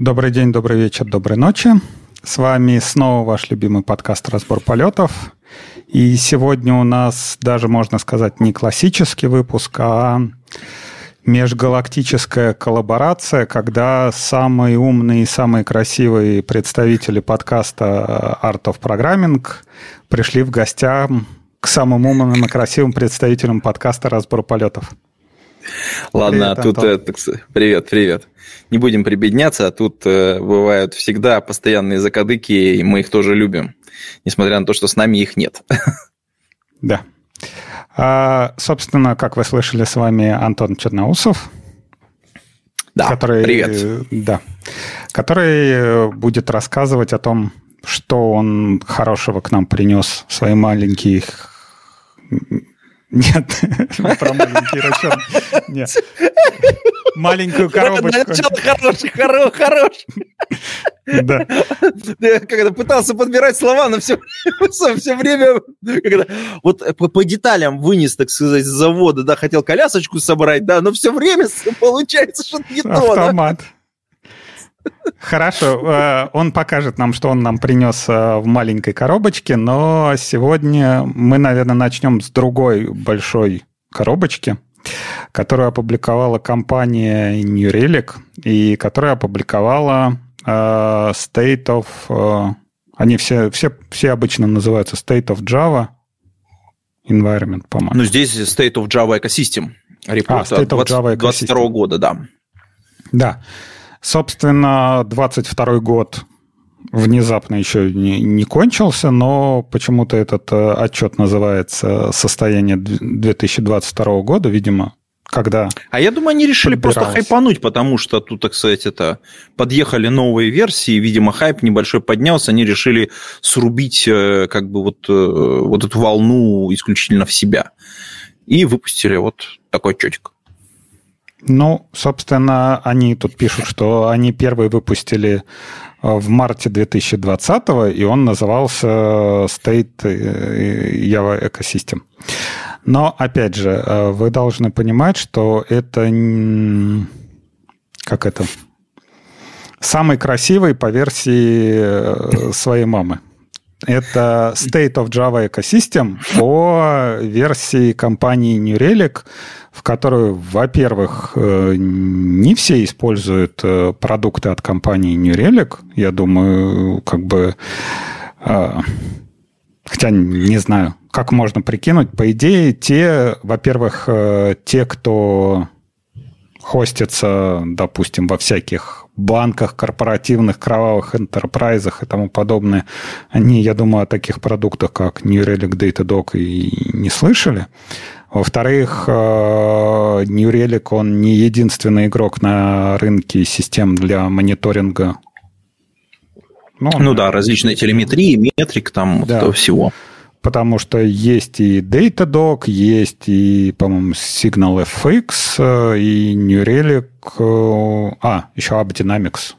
Добрый день, добрый вечер, доброй ночи. С вами снова ваш любимый подкаст «Разбор полетов». И сегодня у нас даже, можно сказать, не классический выпуск, а межгалактическая коллаборация, когда самые умные и самые красивые представители подкаста Art of Programming пришли в гостях к самым умным и красивым представителям подкаста «Разбор полетов». Ладно, привет, тут это, привет, привет. Не будем прибедняться, а тут э, бывают всегда постоянные закадыки, и мы их тоже любим, несмотря на то, что с нами их нет. Да. А, собственно, как вы слышали, с вами Антон Черноусов. Да, который, привет. Да, который э, будет рассказывать о том, что он хорошего к нам принес в свои маленькие нет, про маленький расчет. Нет. Маленькую коробочку. Хороший, хороший, хороший. Да. Я когда пытался подбирать слова, но все, все время когда, вот по, по деталям вынес, так сказать, с завода, да, хотел колясочку собрать, да, но все время получается что-то не то. Автомат. Да? Хорошо, э, он покажет нам, что он нам принес э, в маленькой коробочке, но сегодня мы, наверное, начнем с другой большой коробочки, которую опубликовала компания New Relic и которая опубликовала э, State of... Они все, все, все обычно называются State of Java Environment, по-моему. Ну, здесь State of Java Ecosystem. Репорт а, State of Java Ecosystem. 22 года, да. Да. Собственно, 22 год внезапно еще не, не кончился, но почему-то этот э, отчет называется «Состояние 2022 года», видимо, когда... А я думаю, они решили просто хайпануть, потому что тут, так сказать, это подъехали новые версии, видимо, хайп небольшой поднялся, они решили срубить э, как бы вот, э, вот эту волну исключительно в себя. И выпустили вот такой отчетик. Ну, собственно, они тут пишут, что они первые выпустили в марте 2020, и он назывался State э, Java Ecosystem. Но, опять же, э, вы должны понимать, что это... Как это? Самый красивый по версии своей мамы. Это State of Java Ecosystem по версии компании New Relic, в которую, во-первых, э, не все используют э, продукты от компании New Relic. Я думаю, как бы... Э, хотя не знаю, как можно прикинуть. По идее, те, во-первых, те, кто хостится, допустим, во всяких банках, корпоративных, кровавых энтерпрайзах и тому подобное, они, я думаю, о таких продуктах, как New Relic Datadog и не слышали. Во-вторых, э, New Relic, он не единственный игрок на рынке систем для мониторинга. Ну, ну да, различные телеметрии, метрик там да. вот всего. Потому что есть и Datadog, есть и, по-моему, Signal FX, э, и New Relic, э, а, еще AppDynamics,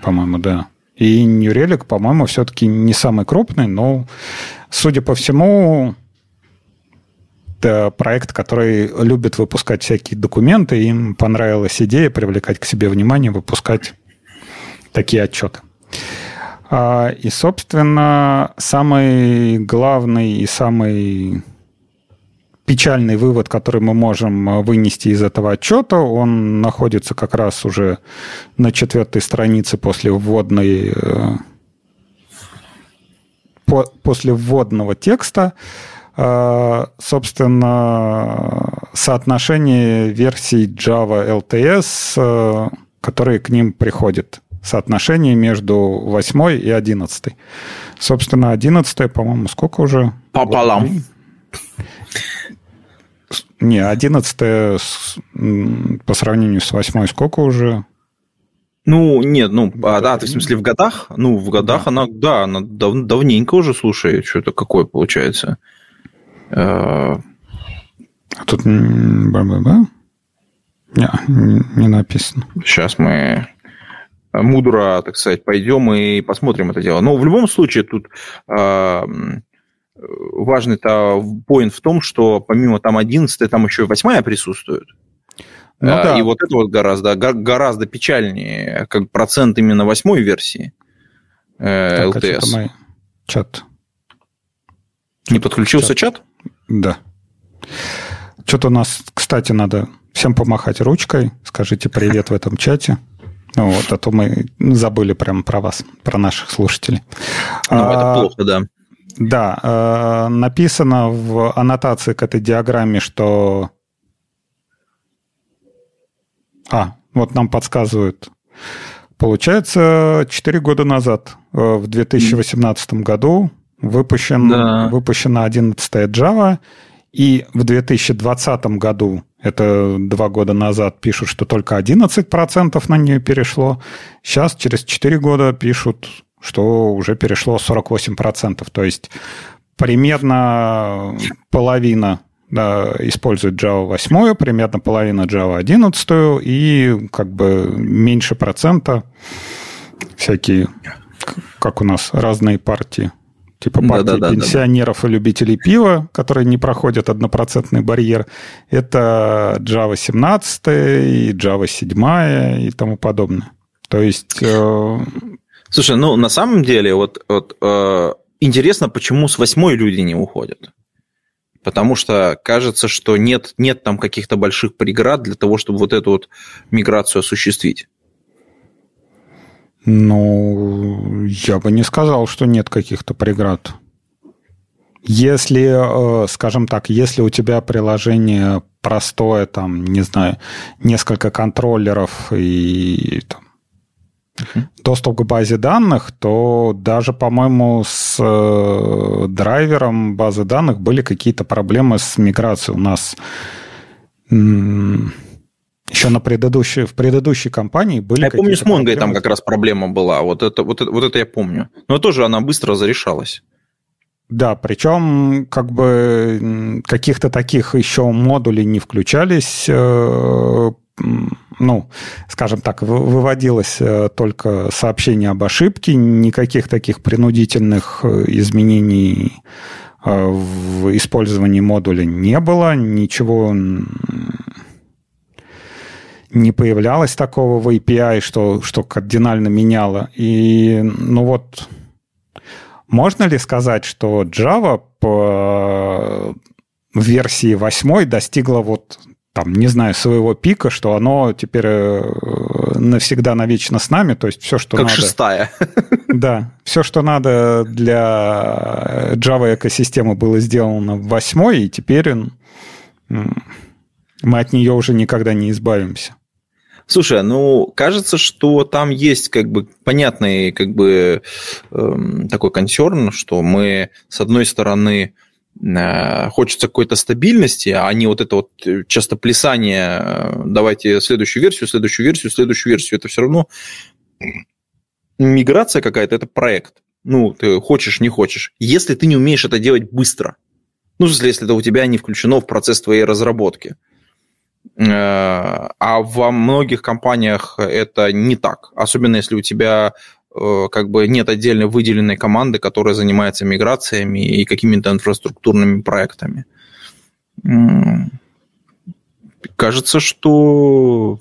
по-моему, да. И New Relic, по-моему, все-таки не самый крупный, но, судя по всему, это проект, который любит выпускать всякие документы, им понравилась идея привлекать к себе внимание, выпускать такие отчеты. А, и, собственно, самый главный и самый печальный вывод, который мы можем вынести из этого отчета, он находится как раз уже на четвертой странице после вводной э, после вводного текста. А, собственно, соотношение версий Java LTS, э, которые к ним приходят. Соотношение между 8 и 11. Собственно, 11, по-моему, сколько уже? Пополам. Не, 11 по сравнению с 8 сколько уже? Ну, нет, ну, а, да, ты в смысле в годах? Ну, в годах да. она, да, она дав, давненько уже, слушай, что-то какое получается. А тут не, не написано. Сейчас мы мудро, так сказать, пойдем и посмотрим это дело. Но в любом случае тут э, важный-то поинт в том, что помимо там 11 там еще и 8 присутствует. Ну, да. И вот это вот гораздо, гораздо печальнее, как процент именно восьмой версии э, так, LTS. А мой чат. Не подключился чат? чат? Да. Что-то у нас, кстати, надо всем помахать ручкой. Скажите привет в этом чате. Ну, вот, а то мы забыли прямо про вас, про наших слушателей. Ну, это а, плохо, да. Да, э, написано в аннотации к этой диаграмме, что а, вот нам подсказывают. Получается, 4 года назад, э, в 2018 году, выпущен, да. выпущена 11 Java, и в 2020 году, это два года назад, пишут, что только 11% на нее перешло. Сейчас, через 4 года, пишут, что уже перешло 48%. То есть примерно половина да, использует Java 8, примерно половина Java 11, и как бы меньше процента всякие, как у нас, разные партии. Типа партии да, да, пенсионеров да, да. и любителей пива, которые не проходят однопроцентный барьер. Это Java 17 и Java 7 и тому подобное. То есть... Э... Слушай, ну на самом деле вот, вот э, интересно, почему с восьмой люди не уходят потому что кажется, что нет, нет там каких-то больших преград для того, чтобы вот эту вот миграцию осуществить. Ну, я бы не сказал, что нет каких-то преград. Если, э, скажем так, если у тебя приложение простое, там, не знаю, несколько контроллеров и там, доступ к базе данных, то даже, по-моему, с э, драйвером базы данных были какие-то проблемы с миграцией. У нас еще на предыдущей, в предыдущей компании были Я помню, с Монгой там как раз проблема была. Вот это, вот, это, вот это я помню. Но тоже она быстро зарешалась. Да, причем как бы каких-то таких еще модулей не включались э, ну, скажем так, выводилось э, только сообщение об ошибке, никаких таких принудительных э, изменений в использовании модуля не было, ничего не появлялось такого в API, что, что кардинально меняло. И, ну вот, можно ли сказать, что Java по версии 8 достигла вот там, не знаю, своего пика, что оно теперь э, навсегда, навечно с нами, то есть все, что как надо... Как шестая. Да, все, что надо для Java экосистемы было сделано в восьмой, и теперь мы от нее уже никогда не избавимся. Слушай, ну, кажется, что там есть как бы понятный как бы э, такой консерн, что мы, с одной стороны, Э, хочется какой-то стабильности, а не вот это вот э, часто плясание, э, давайте следующую версию, следующую версию, следующую версию. Это все равно миграция какая-то, это проект. Ну, ты хочешь, не хочешь. Если ты не умеешь это делать быстро, ну, в смысле, если это у тебя не включено в процесс твоей разработки. А во многих компаниях это не так. Особенно если у тебя Э, как бы нет отдельно выделенной команды, которая занимается миграциями и какими-то инфраструктурными проектами. Кажется, что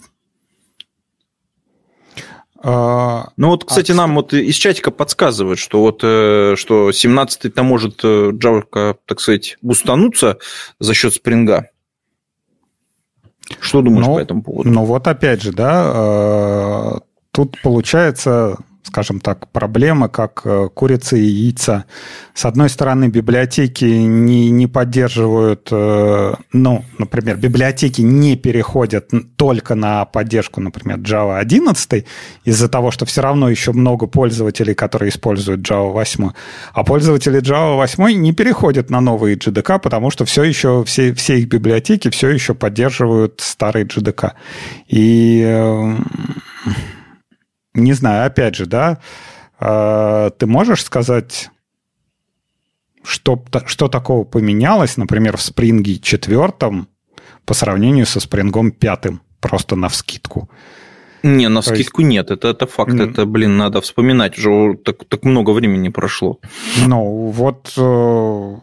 а, ну вот, кстати, а, нам вот из чатика подсказывают, что вот э, что 17-й-то может э, Java, так сказать, бустануться за счет спринга. Что думаешь ну, по этому поводу? Ну вот опять же, да, тут получается скажем так, проблемы, как э, курица и яйца. С одной стороны, библиотеки не, не поддерживают, э, ну, например, библиотеки не переходят только на поддержку, например, Java 11 из-за того, что все равно еще много пользователей, которые используют Java 8. А пользователи Java 8 не переходят на новые JDK, потому что все еще, все, все их библиотеки все еще поддерживают старый JDK. И э, не знаю, опять же, да, а, ты можешь сказать, что, что такого поменялось, например, в спринге четвертом по сравнению со спрингом пятым, просто на вскидку? Не, на вскидку есть... нет, это, это факт, mm. это, блин, надо вспоминать, уже так, так много времени прошло. Ну, вот э,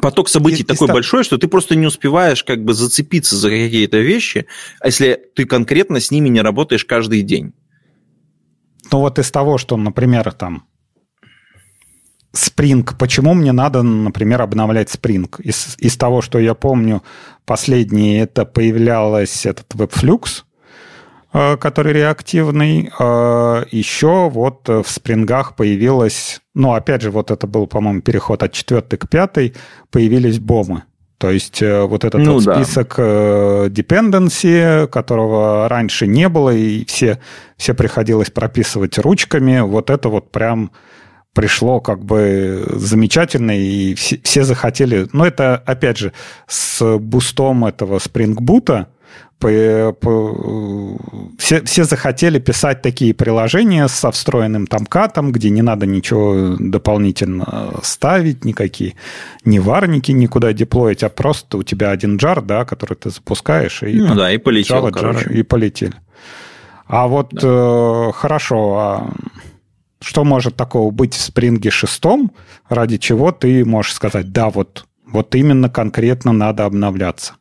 поток событий и, такой и большой, что ты просто не успеваешь как бы зацепиться за какие-то вещи, а если ты конкретно с ними не работаешь каждый день. Ну вот из того, что, например, там Spring, почему мне надо, например, обновлять Spring? Из, из того, что я помню, последний это появлялось этот WebFlux, э, который реактивный. Э, Еще вот в спрингах появилось, ну, опять же, вот это был, по-моему, переход от четвертой к пятой, появились бомы. То есть э, вот этот ну, вот да. список dependency, которого раньше не было, и все, все приходилось прописывать ручками, вот это вот прям пришло как бы замечательно, и все, все захотели... Ну, это, опять же, с бустом этого Spring Boot по, по, все, все захотели писать такие приложения со встроенным там катом, где не надо ничего дополнительно ставить, никакие не варники никуда деплоить, а просто у тебя один джар, да, который ты запускаешь, и, ну, да, и полетел, Java, jar, и полетели. А вот да. э, хорошо, а что может такого быть в спринге шестом, ради чего ты можешь сказать, да, вот, вот именно конкретно надо обновляться?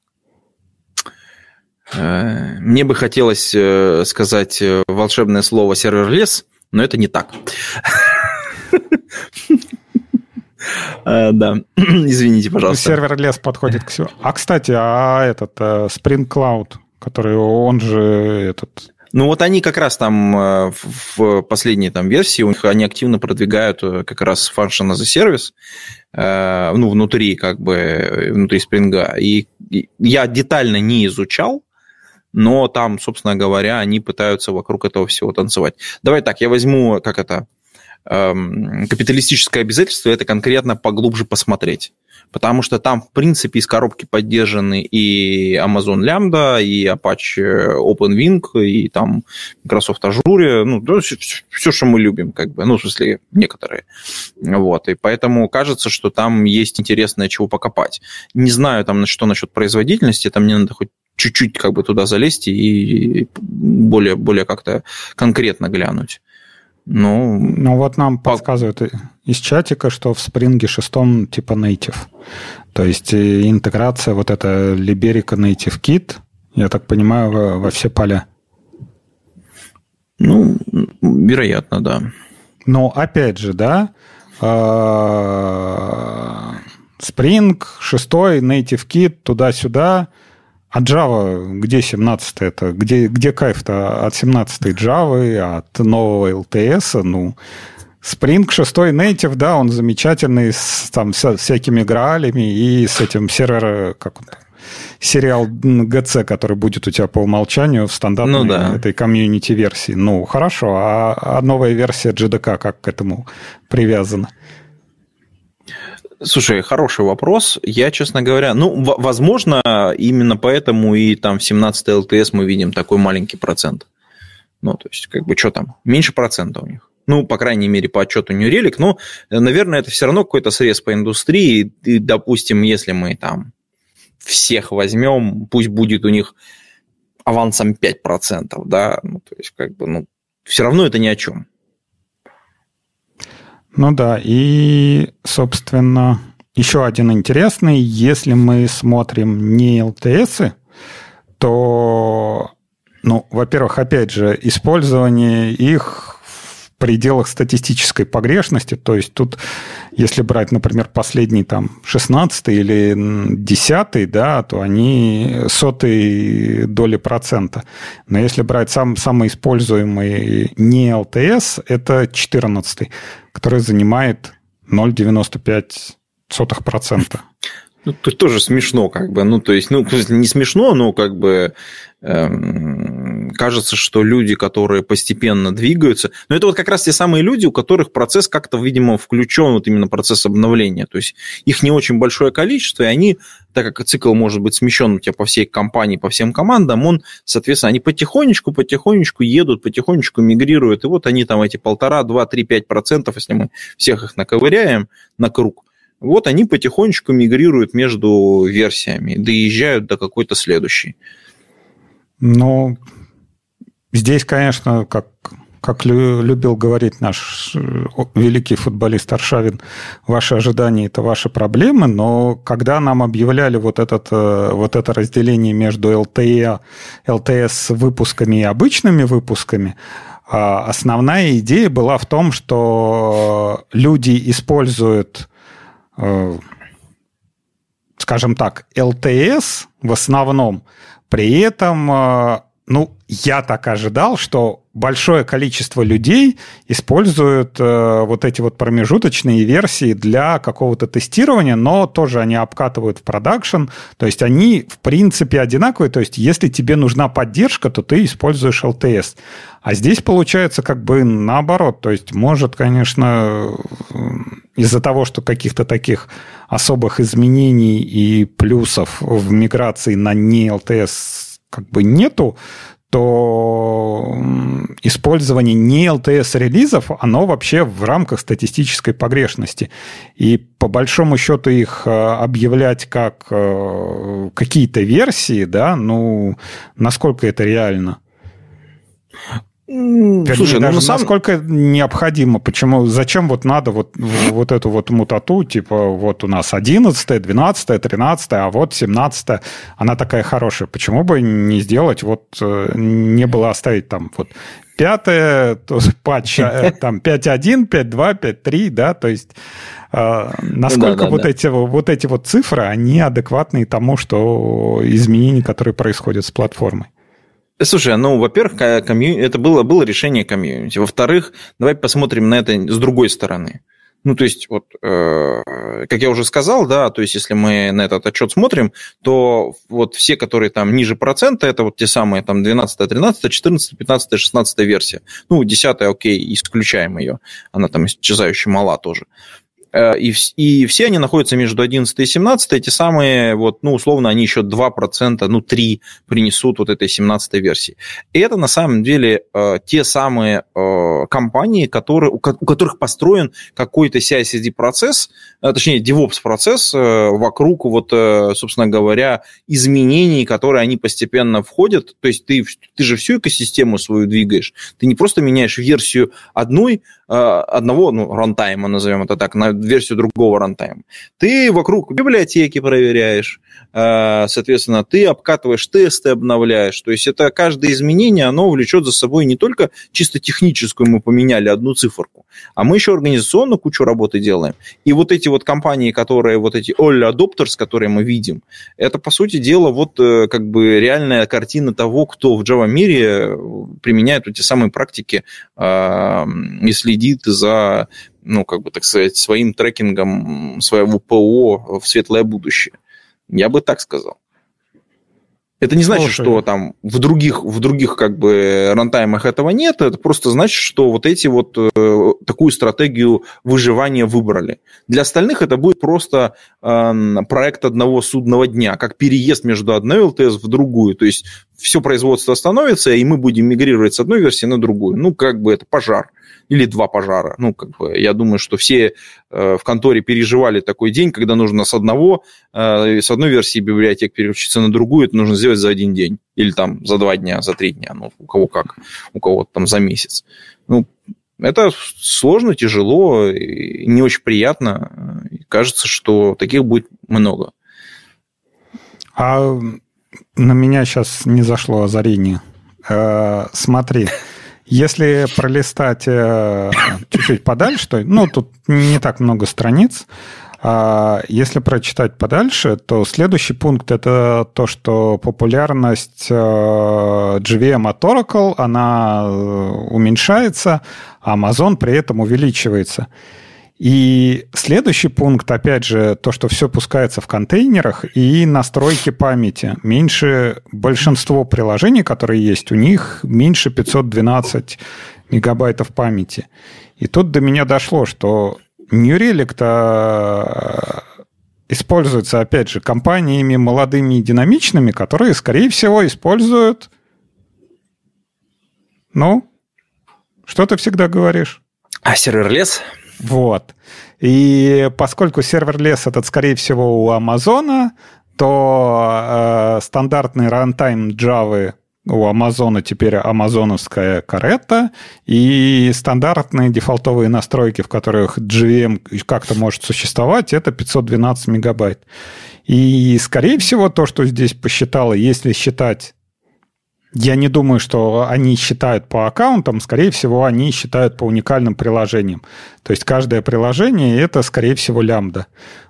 Э, мне бы хотелось э, сказать э, волшебное слово сервер-лес, но это не так. Да, извините, пожалуйста. Сервер-лес подходит к всему. А, кстати, а этот Spring Cloud, который он же этот ну вот они как раз там в последней там версии, у них они активно продвигают как раз function as a service, ну, внутри как бы, внутри спринга. И я детально не изучал, но там, собственно говоря, они пытаются вокруг этого всего танцевать. Давай так, я возьму, как это, эм, капиталистическое обязательство, это конкретно поглубже посмотреть потому что там, в принципе, из коробки поддержаны и Amazon Lambda, и Apache OpenWing, и там Microsoft Azure, ну, все, все, что мы любим, как бы, ну, в смысле, некоторые. Вот, и поэтому кажется, что там есть интересное чего покопать. Не знаю, там, что насчет производительности, там мне надо хоть чуть-чуть как бы туда залезть и более, более как-то конкретно глянуть. Ну, ну вот нам по... подсказывают из чатика, что в Spring 6 типа native. То есть э, интеграция вот эта Liberica Native Kit, я так понимаю, во, во все поля. Ну, вероятно, да. Но опять же, да, а, Spring 6, Native Kit, туда-сюда – а Java, где 17 это? Где, где кайф-то от 17 Java, от нового LTS? Ну, Spring 6 Native, да, он замечательный с там вся, всякими граалями и с этим сервер, как он там, сериал GC, который будет у тебя по умолчанию в стандартной ну, да. этой комьюнити-версии. Ну, хорошо, а, а новая версия JDK как к этому привязана? Слушай, хороший вопрос. Я, честно говоря, ну, возможно, именно поэтому и там в 17 ЛТС мы видим такой маленький процент. Ну, то есть, как бы, что там? Меньше процента у них. Ну, по крайней мере, по отчету New Relic. Но, наверное, это все равно какой-то срез по индустрии. И, допустим, если мы там всех возьмем, пусть будет у них авансом 5%, да, ну, то есть, как бы, ну, все равно это ни о чем. Ну да, и, собственно, еще один интересный, если мы смотрим не LTS, то, ну, во-первых, опять же, использование их пределах статистической погрешности, то есть тут, если брать, например, последний там 16 или 10, да, то они сотые доли процента. Но если брать сам, самый используемый не LTS, это 14 который занимает 0,95%. Ну, то тоже смешно, как бы. Ну, то есть, ну, не смешно, но как бы эм, кажется, что люди, которые постепенно двигаются, но это вот как раз те самые люди, у которых процесс как-то, видимо, включен, вот именно процесс обновления. То есть их не очень большое количество, и они, так как цикл может быть смещен у тебя по всей компании, по всем командам, он, соответственно, они потихонечку, потихонечку едут, потихонечку мигрируют, и вот они там эти полтора, два, три, пять процентов, если мы всех их наковыряем на круг, вот они потихонечку мигрируют между версиями, доезжают до какой-то следующей. Ну, здесь, конечно, как, как любил говорить наш э, великий футболист Аршавин, ваши ожидания – это ваши проблемы, но когда нам объявляли вот, этот, э, вот это разделение между LTE, LTS выпусками и обычными выпусками, а основная идея была в том, что люди используют, скажем так, LTS в основном, при этом ну, я так ожидал, что большое количество людей используют э, вот эти вот промежуточные версии для какого-то тестирования, но тоже они обкатывают в продакшн, то есть они в принципе одинаковые, то есть если тебе нужна поддержка, то ты используешь LTS. А здесь получается как бы наоборот, то есть может, конечно, из-за того, что каких-то таких особых изменений и плюсов в миграции на не LTS как бы нету, то использование не LTS-релизов, оно вообще в рамках статистической погрешности. И по большому счету их э, объявлять как э, какие-то версии, да, ну, насколько это реально? Вернее, Слушай, ну, на самом... насколько необходимо, почему, зачем вот надо вот, вот эту вот мутату, типа вот у нас 11, 12, 13, а вот 17, она такая хорошая. Почему бы не сделать, вот э, не было оставить там вот пятое, то патч э, там 5.1, 5.2, 5.3, да, то есть э, насколько да, да, вот, да. Эти, вот эти вот цифры, они адекватны тому, что изменения, которые происходят с платформой. Слушай, ну, во-первых, комью... это было, было решение комьюнити. Во-вторых, давай посмотрим на это с другой стороны. Ну, то есть, вот, э, как я уже сказал, да, то есть, если мы на этот отчет смотрим, то вот все, которые там ниже процента, это вот те самые там 12, 13, 14, 15, 16 версия. Ну, 10, окей, исключаем ее, она там исчезающе мала тоже. И, и все они находятся между 11 и 17, эти самые, вот, ну, условно, они еще 2%, ну, 3 принесут вот этой 17 версии. И это, на самом деле, э, те самые э, компании, которые, у которых построен какой-то CI-CD-процесс, точнее, DevOps-процесс вокруг, вот, собственно говоря, изменений, которые они постепенно входят. То есть ты, ты же всю экосистему свою двигаешь. Ты не просто меняешь версию одной, одного, ну, рантайма, назовем это так, на версию другого рантайма. Ты вокруг библиотеки проверяешь, э, соответственно, ты обкатываешь тесты, обновляешь. То есть это каждое изменение, оно влечет за собой не только чисто техническую, мы поменяли одну циферку, а мы еще организационную кучу работы делаем. И вот эти вот компании, которые, вот эти all adopters, которые мы видим, это, по сути дела, вот э, как бы реальная картина того, кто в Java мире применяет эти самые практики э, и следит за ну, как бы, так сказать, своим трекингом своего ПО в светлое будущее. Я бы так сказал. Это не значит, Слушай. что там в других, в других как бы рантаймах этого нет. Это просто значит, что вот эти вот э, такую стратегию выживания выбрали. Для остальных это будет просто э, проект одного судного дня, как переезд между одной ЛТС в другую. То есть все производство остановится, и мы будем мигрировать с одной версии на другую. Ну, как бы это пожар или два пожара. Ну, как бы, я думаю, что все э, в конторе переживали такой день, когда нужно с одного, э, с одной версии библиотек переключиться на другую, это нужно сделать за один день. Или там за два дня, за три дня, ну, у кого как, у кого там за месяц. Ну, это сложно, тяжело, не очень приятно. кажется, что таких будет много. А на меня сейчас не зашло озарение. Э, смотри, если пролистать э, чуть-чуть подальше, то, ну, тут не так много страниц, а если прочитать подальше, то следующий пункт это то, что популярность э, GVM от Oracle, она э, уменьшается, а Amazon при этом увеличивается. И следующий пункт, опять же, то, что все пускается в контейнерах и настройки памяти. Меньше большинство приложений, которые есть, у них меньше 512 мегабайтов памяти. И тут до меня дошло, что New Relic-то используется, опять же, компаниями молодыми и динамичными, которые, скорее всего, используют... Ну, что ты всегда говоришь? А сервер-лес? Вот. И поскольку сервер-лес этот, скорее всего, у Амазона, то э, стандартный рантайм Java у Амазона теперь амазоновская карета и стандартные дефолтовые настройки, в которых GVM как-то может существовать, это 512 мегабайт. И, скорее всего, то, что здесь посчитало, если считать я не думаю, что они считают по аккаунтам, скорее всего, они считают по уникальным приложениям. То есть каждое приложение это, скорее всего, лямбда.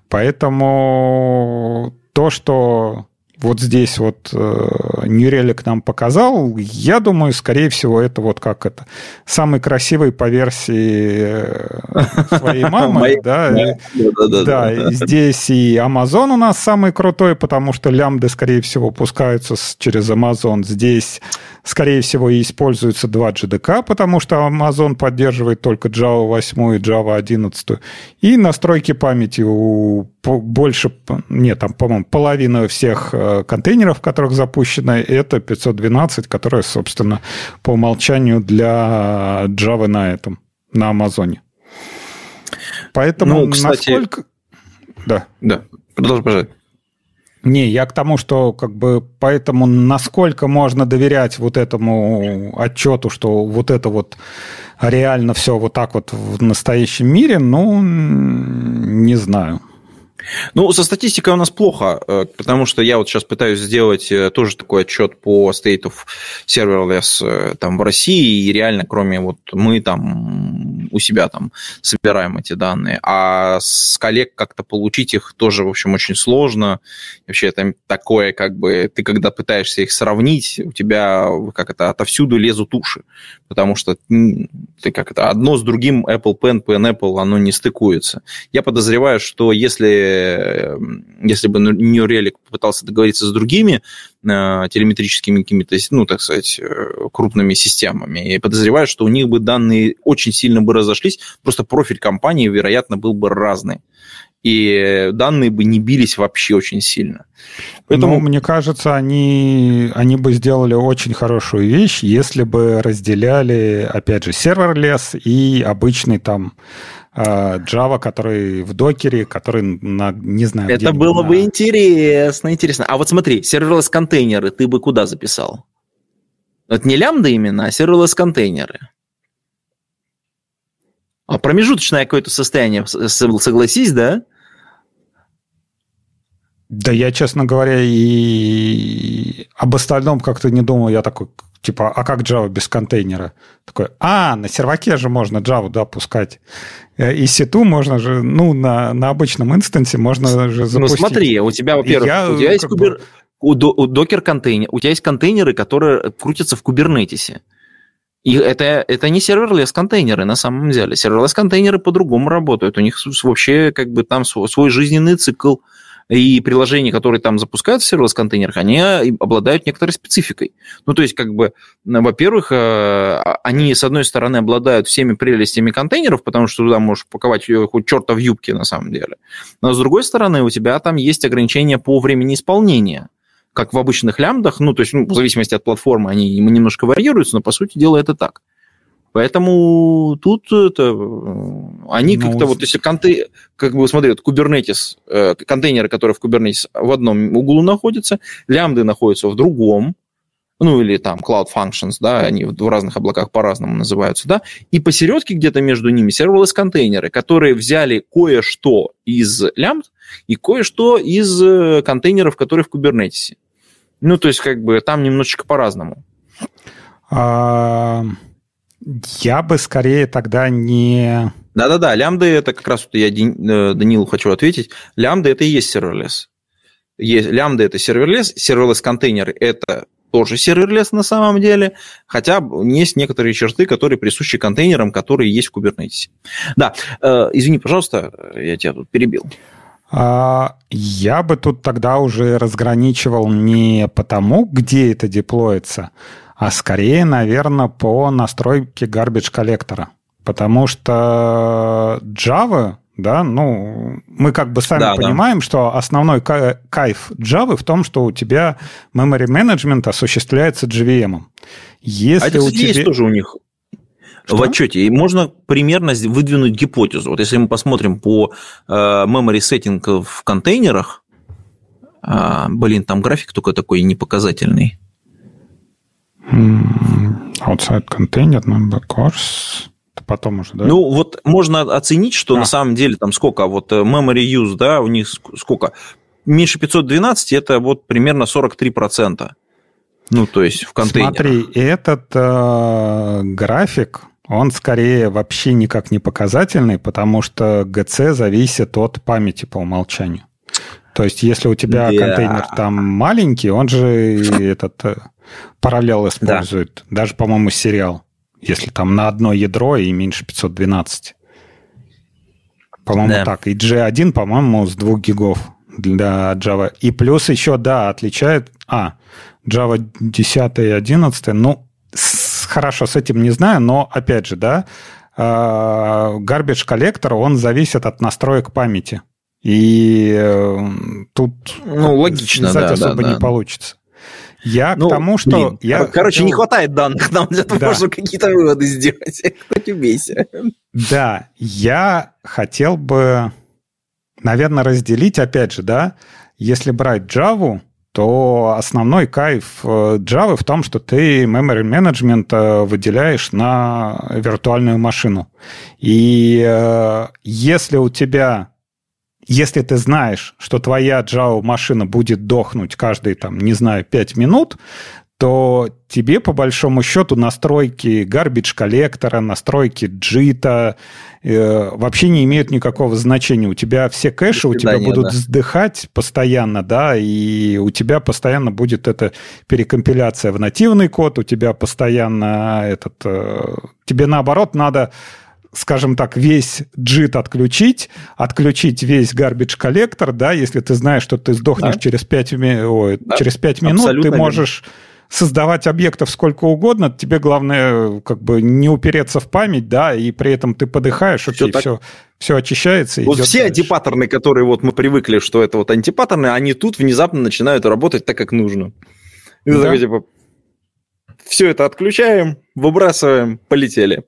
Поэтому то, что вот здесь вот э, Нюрелик нам показал, я думаю, скорее всего, это вот как это, самый красивый по версии э, своей мамы, да, да, здесь и Amazon у нас самый крутой, потому что лямбды, скорее всего, пускаются через Amazon. Здесь, скорее всего, и используются два GDK, потому что Amazon поддерживает только Java 8 и Java 11. И настройки памяти у больше, нет, там, по-моему, половина всех э, контейнеров, в которых запущено, это 512, которая, собственно, по умолчанию для Java на этом, на Амазоне. Поэтому ну, кстати... насколько... Да. Да, продолжи, пожалуйста. Не, я к тому, что как бы поэтому насколько можно доверять вот этому отчету, что вот это вот реально все вот так вот в настоящем мире, ну, не знаю. Ну, со статистикой у нас плохо, э, потому что я вот сейчас пытаюсь сделать э, тоже такой отчет по State of Serverless э, там в России, и реально, кроме вот мы там у себя там собираем эти данные, а с коллег как-то получить их тоже, в общем, очень сложно. Вообще это такое, как бы, ты когда пытаешься их сравнить, у тебя как это отовсюду лезут уши, потому что ты как это одно с другим Apple Pen, Pen Apple, оно не стыкуется. Я подозреваю, что если Эм, если бы New Relic попытался договориться с другими э, телеметрическими какими-то, ну, так сказать, э, крупными системами, и подозреваю, что у них бы данные очень сильно бы разошлись, просто профиль компании, вероятно, был бы разный и данные бы не бились вообще очень сильно. Поэтому, ну, мне кажется, они, они бы сделали очень хорошую вещь, если бы разделяли, опять же, сервер-лес и обычный там Java, который в докере, который на, не знаю... Это было на... бы интересно, интересно. А вот смотри, serverless контейнеры ты бы куда записал? Это не лямбда именно, а serverless контейнеры. А промежуточное какое-то состояние, согласись, да? Да я, честно говоря, и об остальном как-то не думал. Я такой, типа, а как Java без контейнера? Такой, а, на серваке же можно Java, да, пускать. И сету можно же, ну, на, на обычном инстансе можно же запустить. Ну, смотри, у тебя, во-первых, я, у тебя есть кубер... У, до, у Docker контейнер, у тебя есть контейнеры, которые крутятся в кубернетисе. И это, это не serverless контейнеры на самом деле. Serverless контейнеры по-другому работают. У них вообще как бы там свой, свой жизненный цикл и приложения, которые там запускаются в serverless-контейнерах, они обладают некоторой спецификой. Ну, то есть, как бы, во-первых, э, они, с одной стороны, обладают всеми прелестями контейнеров, потому что туда можешь паковать хоть черта в юбке, на самом деле. Но, с другой стороны, у тебя там есть ограничения по времени исполнения как в обычных лямбдах, ну, то есть, ну, в зависимости от платформы, они немножко варьируются, но, по сути дела, это так. Поэтому тут это, они ну, как-то вот, если конте, как бы смотри, вот Kubernetes, э, контейнеры, которые в Kubernetes в одном углу находятся, лямбды находятся в другом, ну или там Cloud Functions, да, они в разных облаках по-разному называются, да, и посередке где-то между ними serverless контейнеры, которые взяли кое-что из лямбд и кое-что из э, контейнеров, которые в Kubernetes. Ну, то есть, как бы там немножечко по-разному. Я бы скорее тогда не... Да-да-да, лямбда это как раз вот я э, Данилу хочу ответить. Лямбда это и есть serverless. Есть, лямбда это serverless, serverless контейнеры это тоже serverless на самом деле, хотя есть некоторые черты, которые присущи контейнерам, которые есть в Kubernetes. Да, э, извини, пожалуйста, я тебя тут перебил. А, я бы тут тогда уже разграничивал не потому, где это деплоится, а скорее, наверное, по настройке garbage collector а. Потому что Java, да, ну, мы как бы сами да, понимаем, да. что основной кайф Java в том, что у тебя memory management осуществляется JVM. Если а это, кстати, у тебя... есть тоже у них что? в отчете. И можно примерно выдвинуть гипотезу. Вот если мы посмотрим по э, memory setting в контейнерах, э, блин, там график только такой непоказательный. Outside number course. Потом уже, да? Ну, вот можно оценить, что а. на самом деле там сколько, вот э, memory use, да, у них сколько? Меньше 512 это вот примерно 43%. Ну, то есть в контейнере. Смотри, этот э, график, он скорее вообще никак не показательный, потому что GC зависит от памяти по умолчанию. То есть, если у тебя yeah. контейнер там маленький, он же этот э, параллел использует. Да. Даже, по-моему, сериал. Если там на одно ядро и меньше 512. По-моему, да. так. И G1, по-моему, с 2 гигов для Java. И плюс еще, да, отличает... А, Java 10 и 11. Ну, с, хорошо, с этим не знаю, но, опять же, да, э, garbage коллектор, он зависит от настроек памяти. И э, тут ну, логично, да, особо да, не да. получится. Я ну, к тому, что... Блин, я короче, хотел... не хватает данных нам для того, да. чтобы какие-то выводы сделать. Хоть убейся. Да, я хотел бы, наверное, разделить, опять же, да, если брать Java, то основной кайф э, Java в том, что ты memory management э, выделяешь на виртуальную машину. И э, если у тебя если ты знаешь, что твоя Java машина будет дохнуть каждые, там, не знаю, 5 минут, то тебе, по большому счету, настройки garbage коллектора, настройки JIT э, вообще не имеют никакого значения. У тебя все кэши у тебя будут да. вздыхать постоянно, да, и у тебя постоянно будет эта перекомпиляция в нативный код, у тебя постоянно этот... Э, тебе, наоборот, надо скажем так, весь JIT отключить, отключить весь garbage коллектор, да, если ты знаешь, что ты сдохнешь да. через 5, ой, да. через 5 минут, Абсолютно ты можешь верно. создавать объектов сколько угодно, тебе главное как бы не упереться в память, да, и при этом ты подыхаешь, окей, все, все, все очищается. Вот все дальше. антипаттерны, которые вот мы привыкли, что это вот антипаттерны, они тут внезапно начинают работать так, как нужно. И да. такой, типа, все это отключаем, выбрасываем, полетели.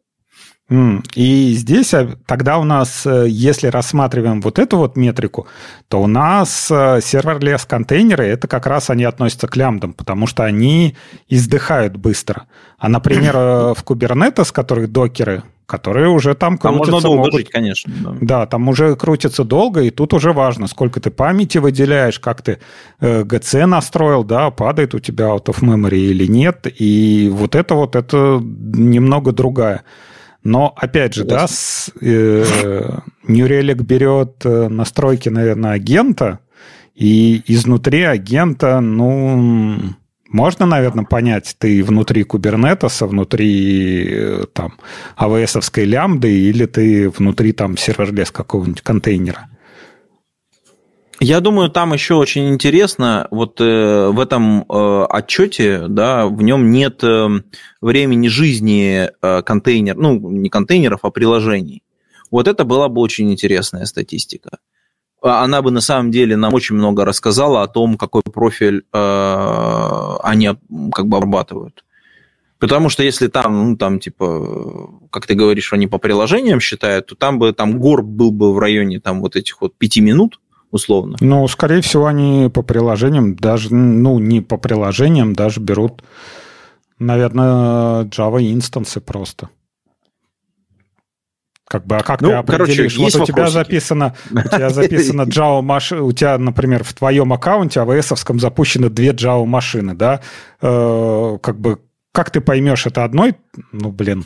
И здесь а, тогда у нас, э, если рассматриваем вот эту вот метрику, то у нас э, serverless контейнеры, это как раз они относятся к лямбдам, потому что они издыхают быстро. А, например, э, в Kubernetes, которых докеры, которые уже там крутятся. Там можно долго могут... жить, конечно. Да. да, там уже крутятся долго, и тут уже важно, сколько ты памяти выделяешь, как ты э, GC настроил, да, падает у тебя out of memory или нет. И вот это вот, это немного другая но, опять же, да, с, э, New Relic берет э, настройки, наверное, агента, и изнутри агента, ну, можно, наверное, понять, ты внутри кубернетоса, внутри э, там AWS-овской лямбды, или ты внутри там serverless какого-нибудь контейнера. Я думаю, там еще очень интересно, вот э, в этом э, отчете, да, в нем нет э, времени жизни э, контейнер, ну, не контейнеров, а приложений. Вот это была бы очень интересная статистика. А она бы на самом деле нам очень много рассказала о том, какой профиль э, они как бы обрабатывают. Потому что если там, ну, там, типа, как ты говоришь, они по приложениям считают, то там бы там горб был бы в районе там вот этих вот пяти минут, условно. Ну, скорее всего, они по приложениям даже, ну, не по приложениям, даже берут, наверное, Java инстансы просто. Как бы, а как ну, ты определишь? Короче, вот у тебя записано, у тебя записано Java машина, у тебя, например, в твоем аккаунте AWS-овском запущены две Java машины, да? Э, как бы, как ты поймешь это одной? Ну, блин.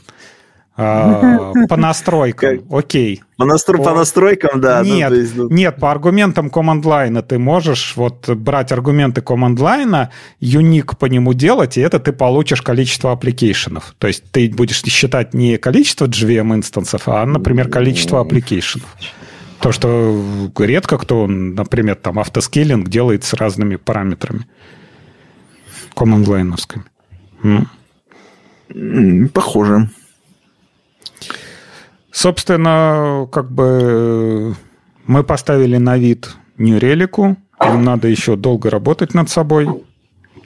А, по настройкам, окей. По, настро... по... по настройкам, да. Ну, нет, ну, есть, ну... нет, по аргументам line ты можешь вот брать аргументы line, unique по нему делать, и это ты получишь количество application ов. То есть ты будешь считать не количество JVM инстансов, а, например, количество application ов. То, что редко кто, например, там автоскейлинг делает с разными параметрами line Похоже. Собственно, как бы мы поставили на вид New Relic. Им надо еще долго работать над собой,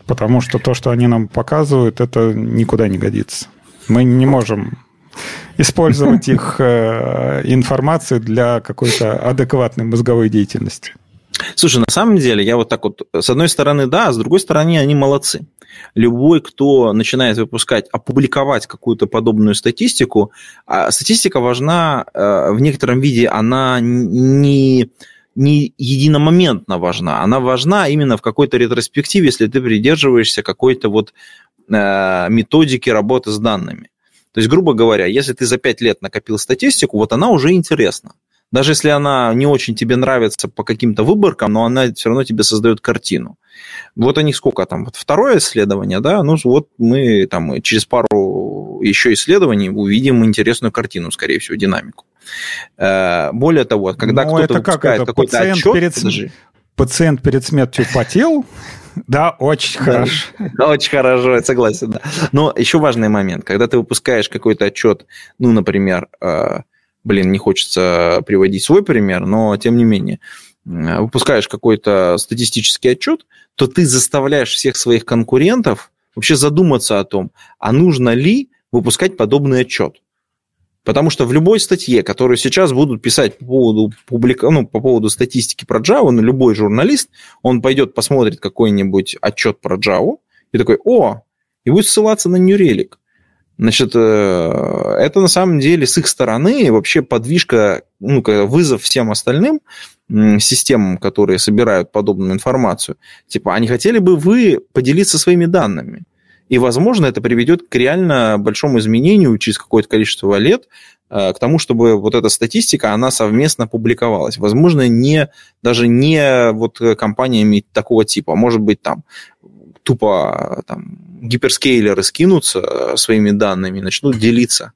потому что то, что они нам показывают, это никуда не годится. Мы не можем использовать их э, информацию для какой-то адекватной мозговой деятельности. Слушай, на самом деле, я вот так вот, с одной стороны, да, а с другой стороны, они молодцы. Любой, кто начинает выпускать, опубликовать какую-то подобную статистику, а статистика важна э, в некотором виде, она не не единомоментно важна, она важна именно в какой-то ретроспективе, если ты придерживаешься какой-то вот э, методики работы с данными. То есть, грубо говоря, если ты за 5 лет накопил статистику, вот она уже интересна. Даже если она не очень тебе нравится по каким-то выборкам, но она все равно тебе создает картину. Вот они сколько там, вот второе исследование, да, ну вот мы там через пару еще исследований увидим интересную картину, скорее всего, динамику. Э, более того, когда ну, кто-то выпускает как какой-то отчет... Перед... Подожди. Пациент перед смертью потел, да, очень хорошо. Да, очень хорошо, я согласен, да. Но еще важный момент, когда ты выпускаешь какой-то отчет, ну, например, э, блин, не хочется приводить свой пример, но тем не менее, выпускаешь какой-то статистический отчет, то ты заставляешь всех своих конкурентов вообще задуматься о том, а нужно ли выпускать подобный отчет. Потому что в любой статье, которую сейчас будут писать по поводу, публика... ну, по поводу статистики про Java, ну, любой журналист, он пойдет посмотрит какой-нибудь отчет про Java и такой, о, и будет ссылаться на New Relic. Значит, э, это на самом деле с их стороны вообще подвижка, ну, вызов всем остальным системам, которые собирают подобную информацию. Типа, они хотели бы вы поделиться своими данными. И, возможно, это приведет к реально большому изменению через какое-то количество лет, э, к тому, чтобы вот эта статистика, она совместно публиковалась. Возможно, не, даже не вот компаниями такого типа, может быть там тупо там, гиперскейлеры скинутся э, своими данными, начнут делиться,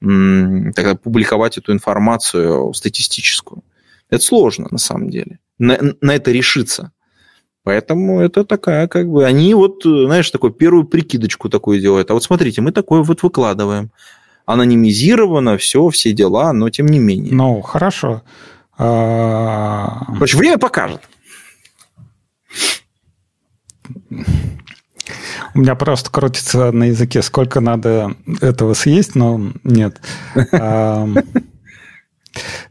тогда публиковать эту информацию статистическую. Это сложно на самом деле. На, на это решиться. Поэтому это такая, как бы, они вот, знаешь, такую первую прикидочку такую делают. А вот смотрите, мы такое вот выкладываем. Анонимизировано, все, все дела, но тем не менее. Ну, хорошо. А, Короче, время покажет. У меня просто крутится на языке, сколько надо этого съесть, но нет.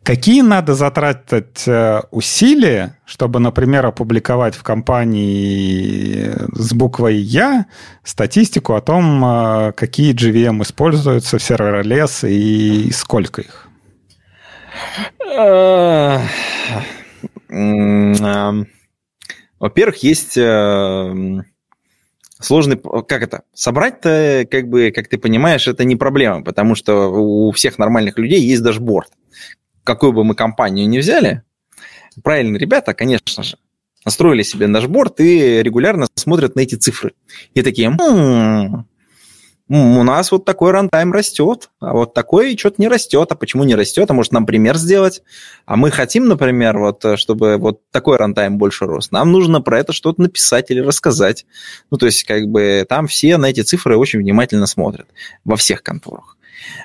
Какие надо затратить э, усилия, чтобы, например, опубликовать в компании с буквой «Я» статистику о том, э, какие GVM используются в сервер-лес и сколько их? Во-первых, есть сложный, как это, собрать-то, как бы, как ты понимаешь, это не проблема, потому что у всех нормальных людей есть дашборд. Какую бы мы компанию ни взяли, правильные ребята, конечно же, настроили себе дашборд и регулярно смотрят на эти цифры. И такие, м-м, у нас вот такой рантайм растет, а вот такой что-то не растет. А почему не растет? А может нам пример сделать? А мы хотим, например, вот, чтобы вот такой рантайм больше рос. Нам нужно про это что-то написать или рассказать. Ну, то есть, как бы там все на эти цифры очень внимательно смотрят во всех конторах.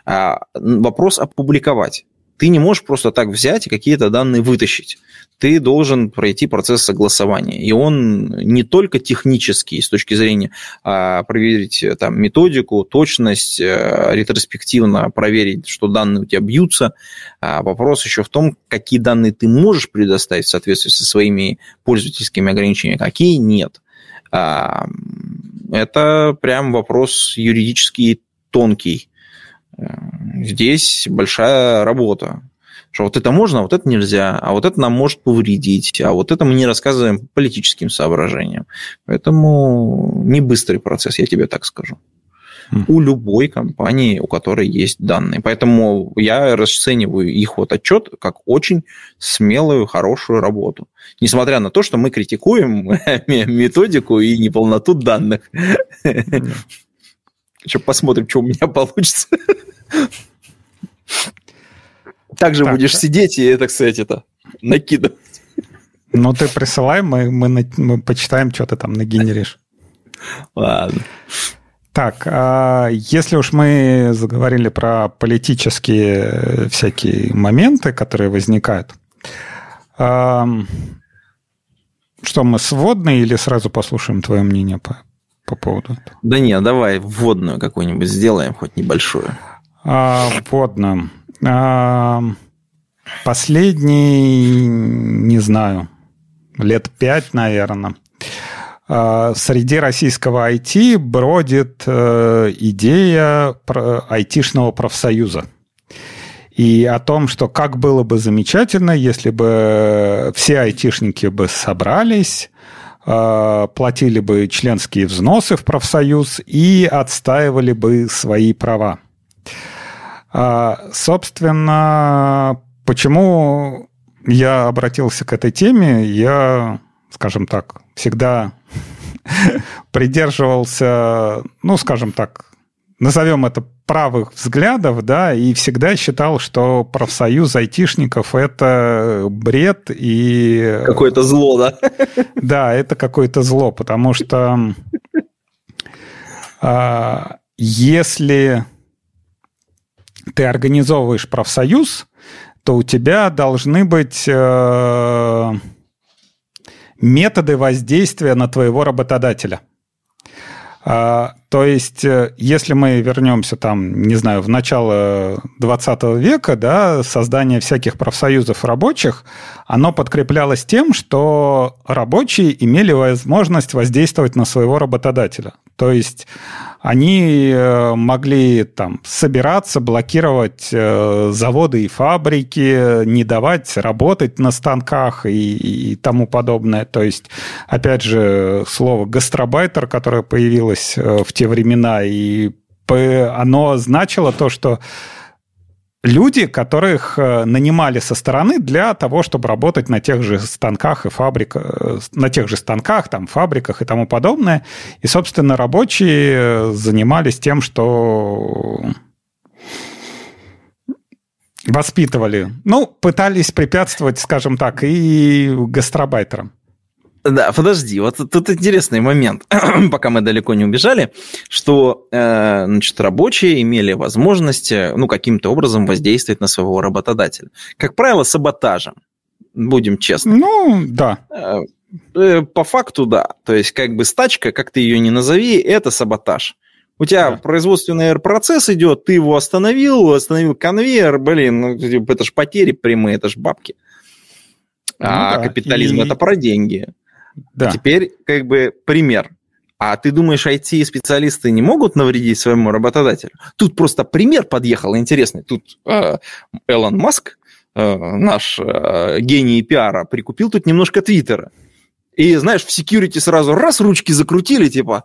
А, вопрос опубликовать ты не можешь просто так взять и какие-то данные вытащить. Ты должен пройти процесс согласования. И он не только технический с точки зрения а, проверить э, там, методику, точность, а, ретроспективно проверить, что данные у тебя бьются. А вопрос еще в том, какие данные ты можешь предоставить в соответствии со своими пользовательскими ограничениями, какие нет. А, это прям вопрос юридический тонкий здесь большая работа. Что вот это можно, а вот это нельзя, а вот это нам может повредить, а вот это мы не рассказываем по политическим соображениям. Поэтому не быстрый процесс, я тебе так скажу. Mm. У любой компании, у которой есть данные. Поэтому я расцениваю их вот отчет как очень смелую, хорошую работу. Несмотря на то, что мы критикуем методику и неполноту данных. Еще посмотрим, что у меня получится. Также так, будешь да. сидеть и, так сказать, это накидывать. Ну, ты присылай, мы, мы, мы почитаем, что ты там нагенеришь. Ладно. Так, а если уж мы заговорили про политические всякие моменты, которые возникают, что мы сводные или сразу послушаем твое мнение по, по поводу? Да не, давай вводную какую-нибудь сделаем, хоть небольшую. А, вводную. А, последний, не знаю, лет пять, наверное, э, среди российского IT бродит э, идея айтишного профсоюза. И о том, что как было бы замечательно, если бы все айтишники бы собрались, платили бы членские взносы в профсоюз и отстаивали бы свои права. Собственно, почему я обратился к этой теме, я, скажем так, всегда придерживался, ну, скажем так, назовем это правых взглядов, да, и всегда считал, что профсоюз айтишников – это бред и... Какое-то зло, да? Да, это какое-то зло, потому что а, если ты организовываешь профсоюз, то у тебя должны быть э, методы воздействия на твоего работодателя. А, то есть, э, если мы вернемся там, не знаю, в начало 20 века, да, создание всяких профсоюзов рабочих, оно подкреплялось тем, что рабочие имели возможность воздействовать на своего работодателя. То есть они э, могли там собираться, блокировать э, заводы и фабрики, не давать работать на станках и, и тому подобное. То есть, опять же, слово «гастробайтер», которое появилось э, в те времена, и оно значило то, что люди, которых э, нанимали со стороны для того, чтобы работать на тех же станках и фабриках, э, на тех же станках, там, фабриках и тому подобное. И, собственно, рабочие занимались тем, что воспитывали, ну, пытались препятствовать, скажем так, и гастробайтерам. Да, подожди, вот тут интересный момент, пока мы далеко не убежали, что э, значит, рабочие имели возможность э, ну, каким-то образом воздействовать на своего работодателя. Как правило, саботажем, будем честны. Ну, да. Э, по факту, да. То есть, как бы стачка, как ты ее не назови, это саботаж. У тебя да. производственный процесс идет, ты его остановил, остановил конвейер, блин, ну, типа, это ж потери прямые, это ж бабки. Ну, а да. капитализм и... это про деньги. Да. теперь как бы пример. А ты думаешь, IT-специалисты не могут навредить своему работодателю? Тут просто пример подъехал интересный. Тут э, Элон Маск, э, наш э, гений пиара, прикупил тут немножко Твиттера. И, знаешь, в security сразу раз ручки закрутили, типа,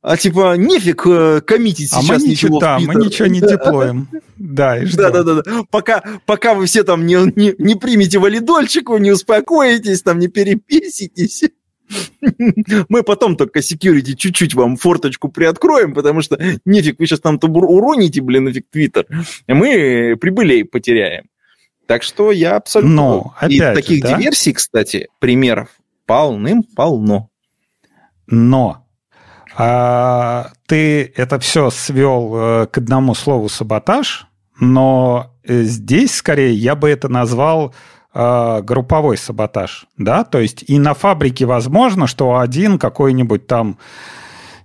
а типа нефиг э, коммитить а сейчас мы ничего. Да, мы ничего не деплоим. Да, и Да, да, да, да. Пока, пока вы все там не, не, не примете валидольчику, не успокоитесь, там не переписитесь. Мы потом только security чуть-чуть вам форточку приоткроем, потому что нефиг вы сейчас там уроните, блин, нафиг Твиттер. Мы прибылей потеряем. Так что я абсолютно... Но, опять И таких же, да? диверсий, кстати, примеров полным-полно. Но а, ты это все свел э, к одному слову саботаж, но э, здесь скорее я бы это назвал Э, групповой саботаж, да, то есть и на фабрике возможно, что один какой-нибудь там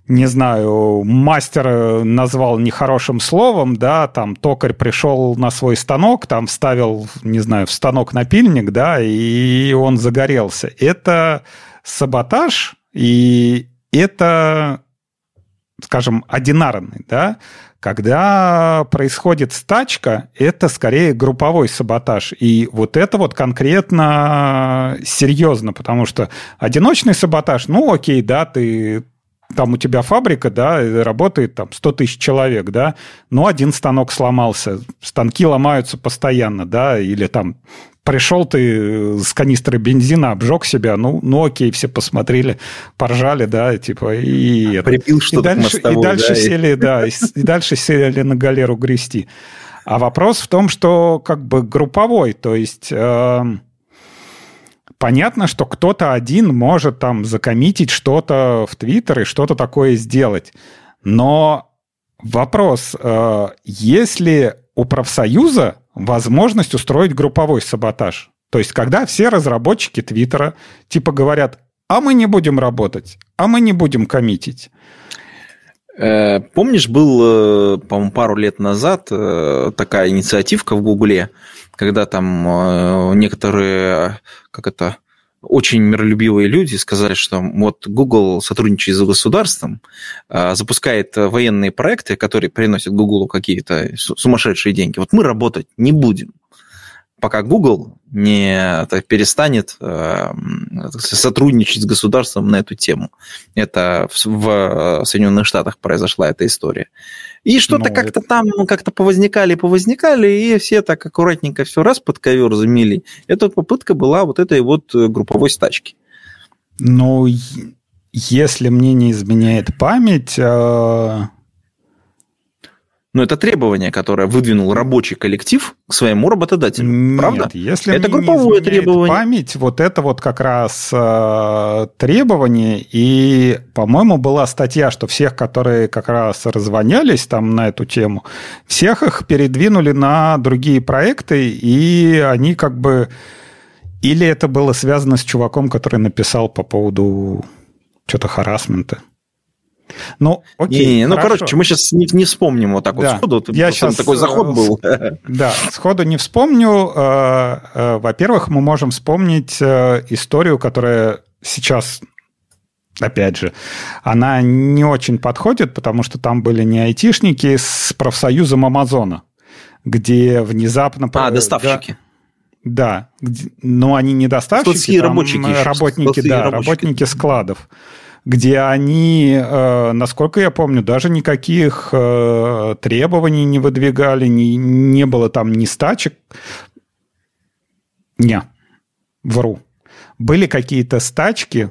не знаю, мастер э, назвал нехорошим словом, да, там токарь пришел на свой станок, там вставил, не знаю, в станок напильник, да, и он загорелся. Это саботаж, и это, скажем, одинарный, да, когда происходит стачка, это скорее групповой саботаж. И вот это вот конкретно серьезно, потому что одиночный саботаж, ну окей, да, ты там у тебя фабрика, да, работает там 100 тысяч человек, да, но один станок сломался, станки ломаются постоянно, да, или там пришел ты с канистры бензина, обжег себя, ну, ну окей, все посмотрели, поржали, да, типа, и... Припил что-то и дальше, мостовой, и дальше да, сели, и... да, и, и дальше сели на галеру грести. А вопрос в том, что как бы групповой, то есть... Э, понятно, что кто-то один может там закоммитить что-то в Твиттер и что-то такое сделать. Но вопрос, э, если у профсоюза возможность устроить групповой саботаж. То есть, когда все разработчики Твиттера типа говорят, а мы не будем работать, а мы не будем коммитить. Э, помнишь, был, э, по-моему, пару лет назад э, такая инициативка в Гугле, когда там некоторые, как это, очень миролюбивые люди сказали, что вот Google сотрудничает с государством, а, запускает военные проекты, которые приносят Google какие-то сумасшедшие деньги. Вот мы работать не будем пока Google не перестанет э, сотрудничать с государством на эту тему. Это в, в Соединенных Штатах произошла эта история. И что-то ну, как-то там как-то повозникали, повозникали, и все так аккуратненько все раз под ковер замели. Эта попытка была вот этой вот групповой стачки. Ну, если мне не изменяет память, э, но это требование, которое выдвинул рабочий коллектив к своему работодателю. Нет, правда? Если это групповое требование. Память, вот это вот как раз э, требование. И, по-моему, была статья, что всех, которые как раз развонялись там на эту тему, всех их передвинули на другие проекты, и они как бы... Или это было связано с чуваком, который написал по поводу что-то харасмента. Ну, окей. Не, не, ну, короче, мы сейчас не, не вспомним вот так да. вот сходу. Я сейчас такой заход э, был. Да, сходу не вспомню. Э, э, во-первых, мы можем вспомнить историю, которая сейчас опять же, она не очень подходит, потому что там были не айтишники с профсоюзом Амазона, где внезапно... А, доставщики. Да, да но они не доставщики, там рабочики, работники, да, рабочики. работники складов где они, э, насколько я помню, даже никаких э, требований не выдвигали, не, не было там ни стачек. Не, вру. Были какие-то стачки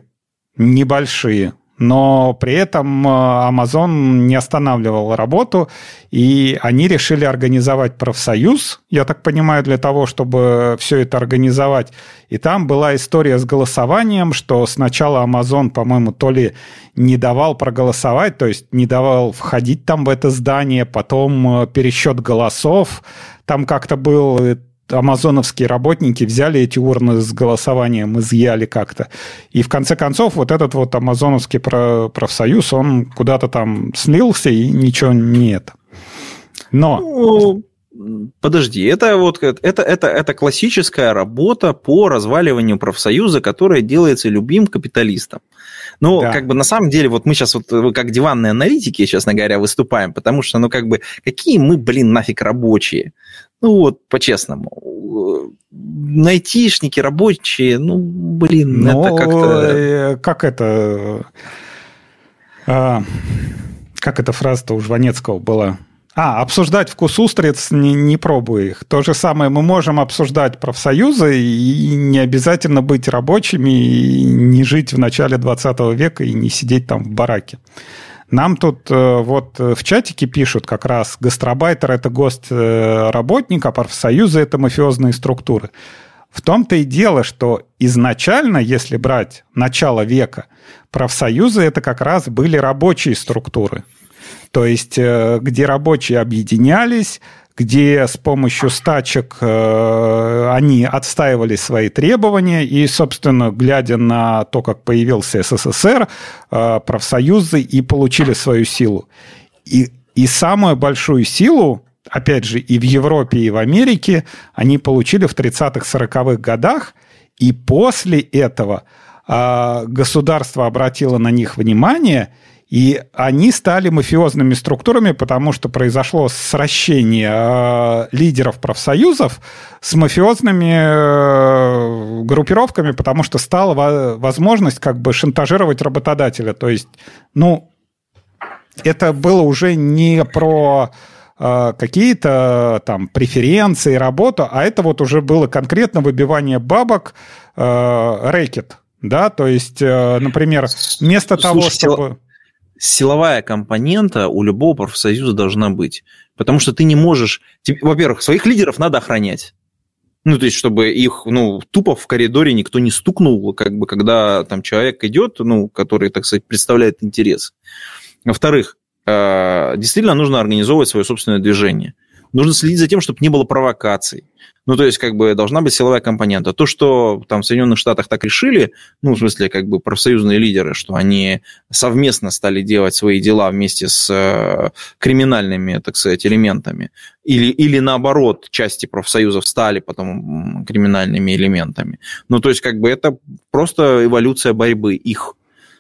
небольшие, но при этом э, Amazon не останавливал работу, и они решили организовать профсоюз, я так понимаю, для того, чтобы все это организовать. И там была история с голосованием, что сначала Amazon, по-моему, то ли не давал проголосовать, то есть не давал входить там в это здание, потом э, пересчет голосов, там как-то был амазоновские работники взяли эти урны с голосованием, изъяли как-то. И в конце концов вот этот вот амазоновский профсоюз, он куда-то там слился и ничего не это. Но... Ну, подожди, это вот это, это, это классическая работа по разваливанию профсоюза, которая делается любым капиталистом. Ну, да. как бы на самом деле, вот мы сейчас вот как диванные аналитики, честно говоря, выступаем, потому что, ну, как бы, какие мы, блин, нафиг рабочие? Ну вот, по-честному. Найтишники, рабочие, ну, блин, Но, это как-то... Э, как это... А, как эта фраза-то у Жванецкого была? А, обсуждать вкус устриц, не, не пробуй их. То же самое мы можем обсуждать профсоюзы и не обязательно быть рабочими, и не жить в начале 20 века и не сидеть там в бараке. Нам тут э, вот э, в чатике пишут как раз, гастробайтер – это госработник, а профсоюзы – это мафиозные структуры. В том-то и дело, что изначально, если брать начало века, профсоюзы – это как раз были рабочие структуры. То есть, э, где рабочие объединялись, где с помощью стачек э, они отстаивали свои требования, и, собственно, глядя на то, как появился СССР, э, профсоюзы и получили свою силу. И, и самую большую силу, опять же, и в Европе, и в Америке они получили в 30-40-х годах, и после этого государство обратило на них внимание – и они стали мафиозными структурами, потому что произошло сращение э, лидеров профсоюзов с мафиозными э, группировками, потому что стала возможность как бы шантажировать работодателя. То есть, ну, это было уже не про э, какие-то там преференции, работу, а это вот уже было конкретно выбивание бабок, рэкет, да, то есть, например, вместо Слушайте, того, чтобы силовая компонента у любого профсоюза должна быть. Потому что ты не можешь... Во-первых, своих лидеров надо охранять. Ну, то есть, чтобы их, ну, тупо в коридоре никто не стукнул, как бы, когда там человек идет, ну, который, так сказать, представляет интерес. Во-вторых, э, действительно нужно организовывать свое собственное движение. Нужно следить за тем, чтобы не было провокаций. Ну, то есть, как бы, должна быть силовая компонента. То, что там в Соединенных Штатах так решили, ну, в смысле, как бы, профсоюзные лидеры, что они совместно стали делать свои дела вместе с э, криминальными, так сказать, элементами, или, или наоборот, части профсоюзов стали потом криминальными элементами. Ну, то есть, как бы, это просто эволюция борьбы их.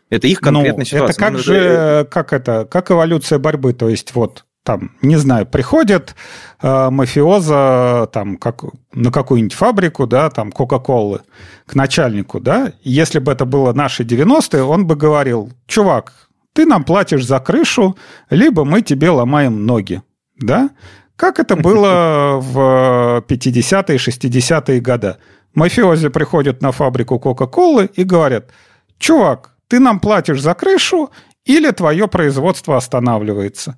Это их конкретная ну, ситуация. Это как ну, же, как это, как эволюция борьбы? То есть, вот, там, не знаю, приходит э, мафиоза там, как, на какую-нибудь фабрику, да, там, Кока-Колы, к начальнику, да, если бы это было наши 90-е, он бы говорил, чувак, ты нам платишь за крышу, либо мы тебе ломаем ноги, да? Как это было в 50-е, 60-е годы. Мафиози приходят на фабрику Кока-Колы и говорят, чувак, ты нам платишь за крышу, или твое производство останавливается.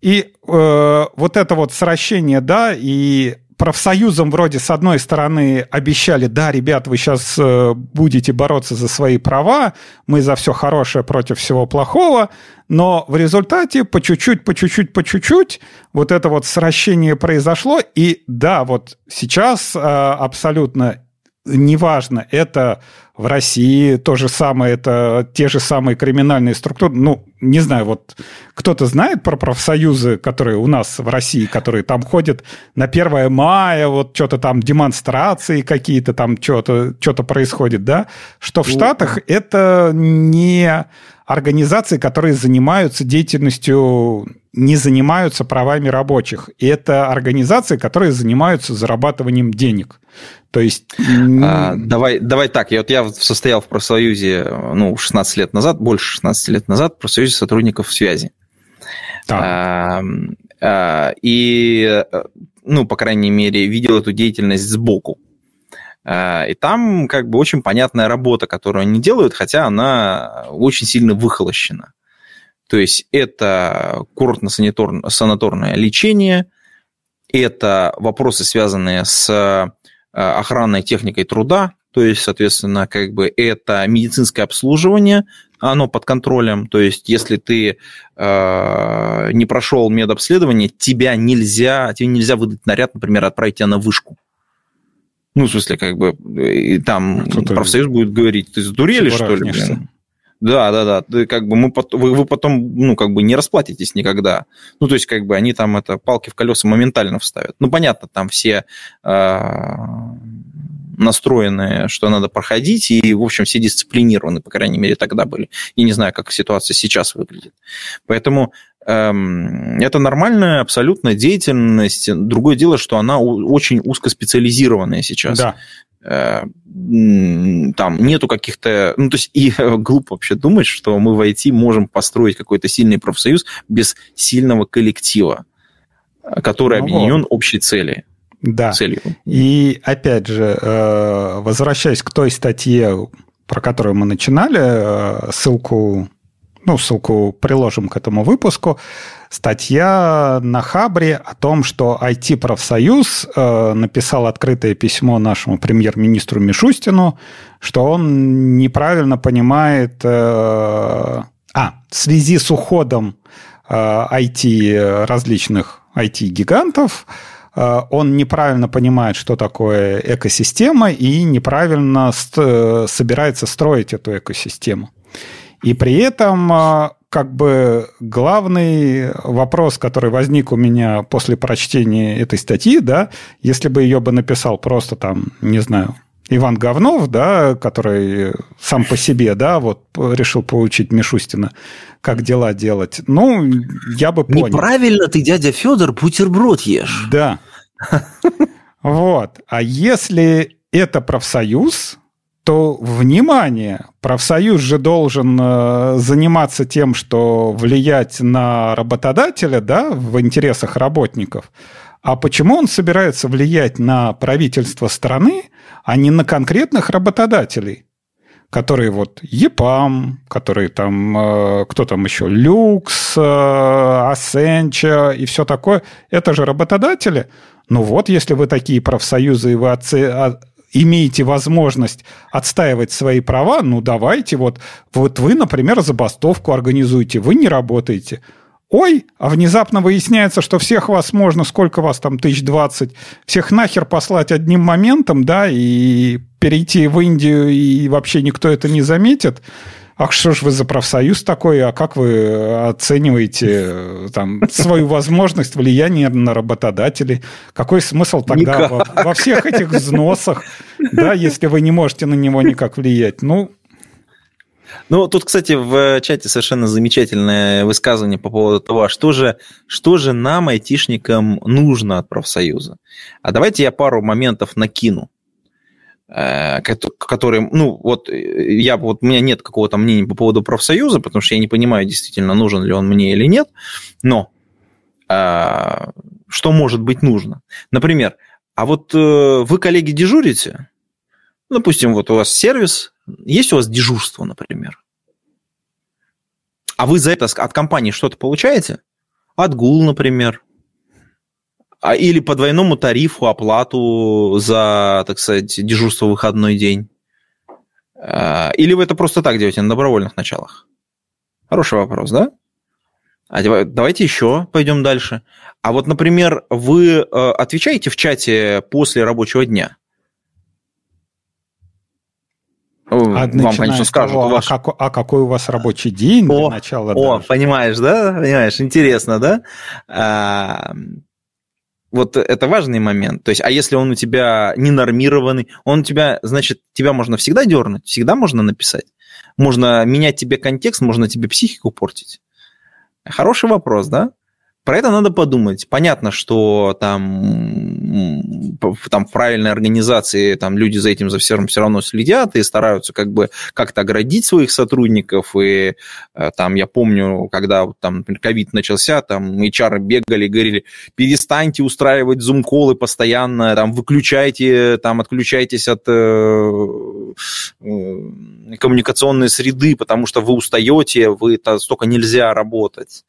И э, вот это вот сращение, да, и профсоюзам вроде с одной стороны обещали, да, ребят, вы сейчас э, будете бороться за свои права, мы за все хорошее против всего плохого, но в результате по чуть-чуть, по чуть-чуть, по чуть-чуть вот это вот сращение произошло, и да, вот сейчас э, абсолютно неважно, это в России то же самое, это те же самые криминальные структуры. Ну, не знаю, вот кто-то знает про профсоюзы, которые у нас в России, которые там ходят на 1 мая, вот что-то там демонстрации какие-то, там что-то что происходит, да? Что в ну, Штатах это не организации, которые занимаются деятельностью, не занимаются правами рабочих. И это организации, которые занимаются зарабатыванием денег. То есть... А, давай, давай так, я, вот я состоял в профсоюзе ну, 16 лет назад, больше 16 лет назад, в профсоюзе сотрудников связи. А, а, и, ну, по крайней мере, видел эту деятельность сбоку. Э, и там как бы очень понятная работа, которую они делают, хотя она очень сильно выхолощена. То есть это курортно-санаторное лечение, это вопросы, связанные с э, охранной техникой труда, то есть, соответственно, как бы это медицинское обслуживание, оно под контролем, то есть, если ты э, не прошел медобследование, тебя нельзя, тебе нельзя выдать наряд, например, отправить тебя на вышку. Ну, в смысле, как бы, и там Кто-то профсоюз будет говорить, ты задурели, что ли? Блин? Да, да, да. Ты, как бы мы вы, вы потом, ну, как бы не расплатитесь никогда. Ну, то есть, как бы они там это палки в колеса моментально вставят. Ну, понятно, там все э, настроены, что надо проходить, и, в общем, все дисциплинированы, по крайней мере, тогда были. И не знаю, как ситуация сейчас выглядит. Поэтому Эм, это нормальная абсолютно деятельность. Другое дело, что она очень узкоспециализированная сейчас. Да. Э, там нету каких-то... Ну, то есть, и глупо вообще думать, что мы в IT можем построить какой-то сильный профсоюз без сильного коллектива, который ну, объединен общей цели. Да. Целью. И опять же, э, возвращаясь к той статье, про которую мы начинали, э, ссылку ну, ссылку приложим к этому выпуску, статья на Хабре о том, что IT-профсоюз э, написал открытое письмо нашему премьер-министру Мишустину, что он неправильно понимает... А, в связи с уходом IT различных IT-гигантов, он неправильно понимает, что такое экосистема, и неправильно ст- собирается строить эту экосистему. И при этом а, как бы главный вопрос, который возник у меня после прочтения этой статьи, да, если бы ее бы написал просто там, не знаю, Иван Говнов, да, который сам по себе, да, вот решил получить Мишустина, как дела делать. Ну, я бы понял. Неправильно ты, дядя Федор, бутерброд ешь. Да. Вот. А если это профсоюз, то, внимание, профсоюз же должен э, заниматься тем, что влиять на работодателя да, в интересах работников. А почему он собирается влиять на правительство страны, а не на конкретных работодателей? которые вот ЕПАМ, которые там, э, кто там еще, Люкс, Асенча и все такое, это же работодатели. Ну вот, если вы такие профсоюзы, и вы имеете возможность отстаивать свои права, ну давайте, вот, вот вы, например, забастовку организуете, вы не работаете. Ой, а внезапно выясняется, что всех вас можно, сколько вас там, тысяч двадцать, всех нахер послать одним моментом, да, и перейти в Индию, и вообще никто это не заметит. Ах, что ж вы за профсоюз такой, а как вы оцениваете э, там, свою возможность влияния на работодателей? Какой смысл тогда во, во всех этих взносах, да, если вы не можете на него никак влиять? Ну, ну, тут, кстати, в чате совершенно замечательное высказывание по поводу того, а что же, что же нам, айтишникам, нужно от профсоюза. А давайте я пару моментов накину, э, которые, ну, вот я, вот у меня нет какого-то мнения по поводу профсоюза, потому что я не понимаю, действительно, нужен ли он мне или нет, но э, что может быть нужно? Например, а вот э, вы, коллеги, дежурите? Допустим, вот у вас сервис, есть у вас дежурство, например? А вы за это от компании что-то получаете? Отгул, например. А, или по двойному тарифу оплату за, так сказать, дежурство в выходной день. А, или вы это просто так делаете на добровольных началах? Хороший вопрос, да? А давайте еще пойдем дальше. А вот, например, вы э, отвечаете в чате после рабочего дня? А Вам, конечно, скажут, того, ваш... а, как, а какой у вас рабочий день о, для начала? О, даже. понимаешь, да? Понимаешь, интересно, да? А, вот это важный момент. То есть, а если он у тебя ненормированный, он у тебя, значит, тебя можно всегда дернуть, всегда можно написать. Можно менять тебе контекст, можно тебе психику портить. Хороший вопрос, да? Про это надо подумать. Понятно, что там, там в правильной организации там люди за этим за всем все равно следят и стараются как бы как-то оградить своих сотрудников. И э, там я помню, когда там ковид начался, там HR бегали, говорили, перестаньте устраивать зум-колы постоянно, там выключайте, там отключайтесь от э, э, коммуникационной среды, потому что вы устаете, вы столько нельзя работать.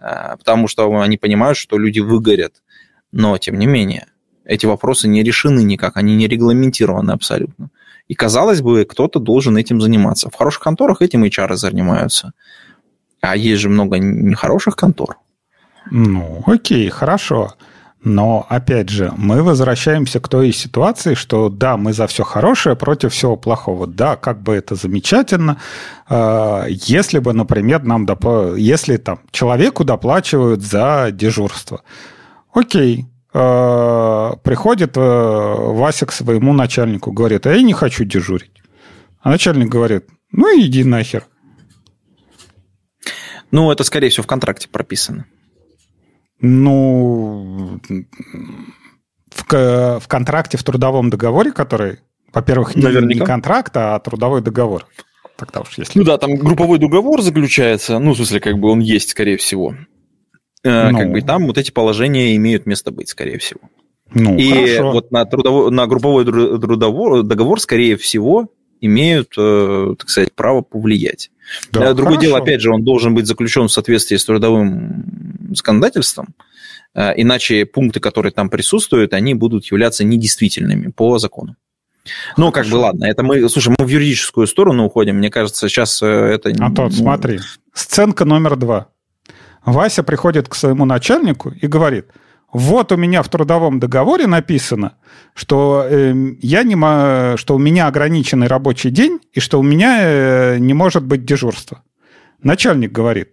А, потому что они понимают, что люди выгорят. Но, тем не менее, эти вопросы не решены никак, они не регламентированы абсолютно. И, казалось бы, кто-то должен этим заниматься. В хороших конторах этим HR занимаются. А есть же много нехороших контор. Ну, окей, хорошо. Но, опять же, мы возвращаемся к той ситуации, что да, мы за все хорошее против всего плохого. Да, как бы это замечательно, а, если бы, например, нам доп... если там человеку доплачивают за дежурство. Окей, приходит а, Вася к своему начальнику, говорит, а я не хочу дежурить. А начальник говорит, ну иди нахер. Ну, это, скорее всего, в контракте прописано. Ну, в, в контракте, в трудовом договоре, который, во-первых, не, не контракт, а трудовой договор. Тогда уж если... Ну да, там групповой договор заключается, ну, в смысле, как бы он есть, скорее всего. Э, ну... Как бы там вот эти положения имеют место быть, скорее всего. Ну, и хорошо. вот на, трудовой, на групповой трудовой договор, скорее всего, имеют, э, так сказать, право повлиять. Да, Другое хорошо. дело, опять же, он должен быть заключен в соответствии с трудовым законодательством, э, иначе пункты, которые там присутствуют, они будут являться недействительными по закону. Ну, как бы, ладно, это мы, слушай, мы в юридическую сторону уходим, мне кажется, сейчас э, это... Антон, ну... смотри, сценка номер два. Вася приходит к своему начальнику и говорит – вот у меня в трудовом договоре написано, что, э, я не, что у меня ограниченный рабочий день и что у меня э, не может быть дежурства. Начальник говорит,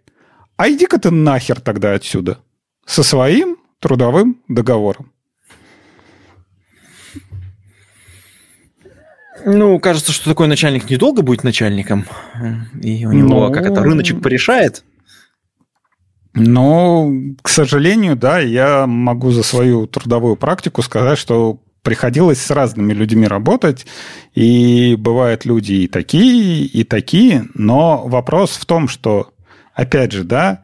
а иди-ка ты нахер тогда отсюда со своим трудовым договором. Ну, кажется, что такой начальник недолго будет начальником. И у него ну... как это рыночек порешает. Но, к сожалению, да, я могу за свою трудовую практику сказать, что приходилось с разными людьми работать, и бывают люди и такие, и такие, но вопрос в том, что, опять же, да,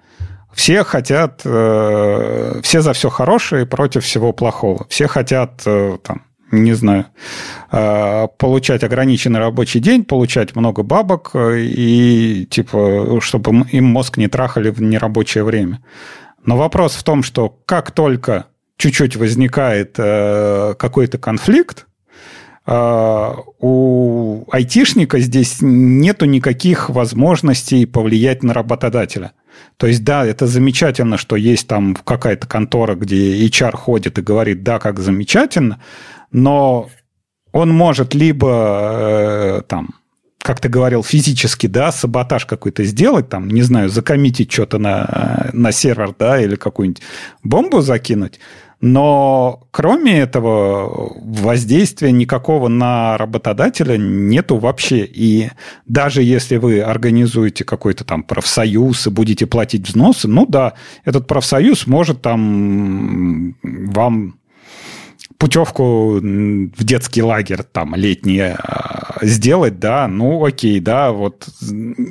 все хотят, э, все за все хорошее против всего плохого. Все хотят э, там, не знаю, а, получать ограниченный рабочий день, получать много бабок э, и, типа, чтобы им мозг не трахали в нерабочее время. Но вопрос в том, что как только чуть-чуть возникает э, какой-то конфликт, э, у айтишника здесь нету никаких возможностей повлиять на работодателя – То есть, да, это замечательно, что есть там какая-то контора, где HR ходит и говорит, да, как замечательно, но он может либо э, там как ты говорил, физически, да, саботаж какой-то сделать, там, не знаю, закоммитить что-то на, на сервер, да, или какую-нибудь бомбу закинуть, но кроме этого воздействия никакого на работодателя нету вообще. И даже если вы организуете какой-то там профсоюз и будете платить взносы, ну да, этот профсоюз может там вам путевку в детский лагерь там летний а, сделать, да, ну окей, да, вот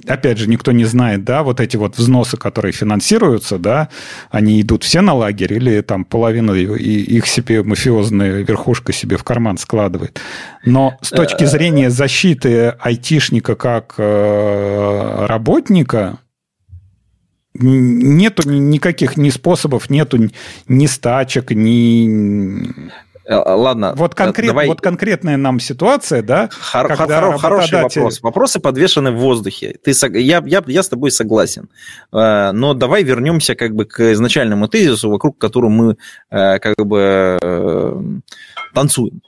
опять же никто не знает, да, вот эти вот взносы, которые финансируются, да, они идут все на лагерь или там половина их себе мафиозная верхушка себе в карман складывает. Но с точки э, зрения защиты айтишника как э, работника, нету никаких ни способов, нету ни стачек, ни ладно. Вот, конкрет, давай... вот конкретная нам ситуация, да? Хор- когда хор- Хороший вопрос. Вопросы подвешены в воздухе. Ты, я, я, я с тобой согласен. Э, но давай вернемся как бы к изначальному тезису, вокруг которого мы э, как бы танцуем.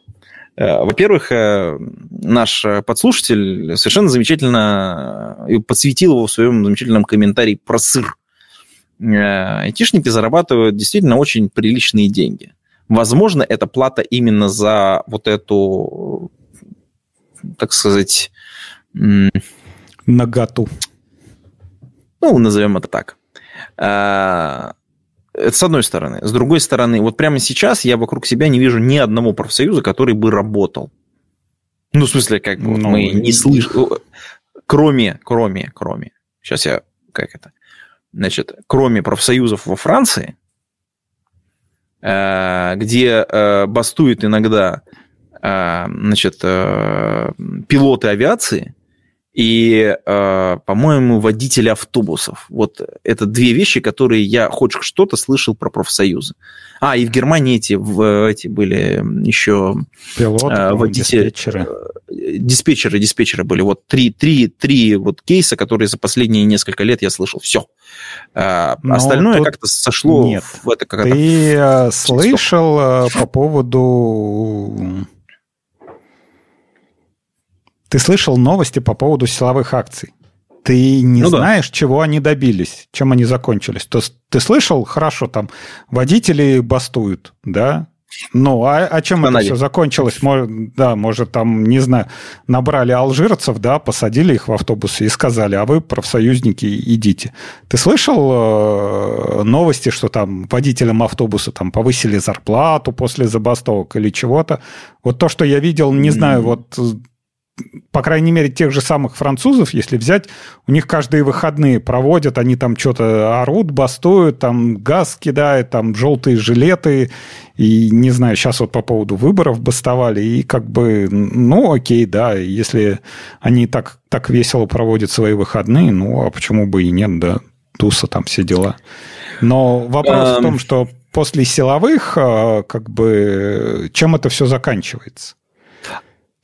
Во-первых, наш подслушатель совершенно замечательно подсветил его в своем замечательном комментарии про сыр. Айтишники зарабатывают действительно очень приличные деньги. Возможно, это плата именно за вот эту, так сказать... Нагату. Ну, назовем это так. А, это с одной стороны. С другой стороны, вот прямо сейчас я вокруг себя не вижу ни одного профсоюза, который бы работал. Ну, в смысле, как бы ну, мы не слышим... Кроме, кроме, кроме... Сейчас я... Как это? Значит, кроме профсоюзов во Франции, где э, бастуют иногда э, значит, пилоты авиации и, по-моему, водители автобусов. Вот это две вещи, которые я хоть что-то слышал про профсоюзы. А, и в Германии эти, эти были еще Пилоты, водители. Диспетчеры. Диспетчеры, диспетчеры были. Вот три, три, три вот кейса, которые за последние несколько лет я слышал. Все. А, Но Остальное как-то сошло нет. в это как Ты это... слышал э, по поводу... Ты слышал новости по поводу силовых акций? Ты не ну, знаешь, да. чего они добились, чем они закончились. То есть ты слышал, хорошо, там водители бастуют, да, ну, а, а чем это все закончилось? Может, да, может, там, не знаю, набрали алжирцев, да, посадили их в автобусы и сказали, а вы, профсоюзники, идите. Ты слышал э, новости, что там водителям автобуса там повысили зарплату после забастовок или чего-то? Вот то, что я видел, не знаю, вот по крайней мере, тех же самых французов, если взять, у них каждые выходные проводят, они там что-то орут, бастуют, там газ кидают, там желтые жилеты, и не знаю, сейчас вот по поводу выборов бастовали, и как бы, ну, окей, да, если они так, так весело проводят свои выходные, ну, а почему бы и нет, да, туса там все дела. Но вопрос в том, что после силовых, а, как бы, чем это все заканчивается?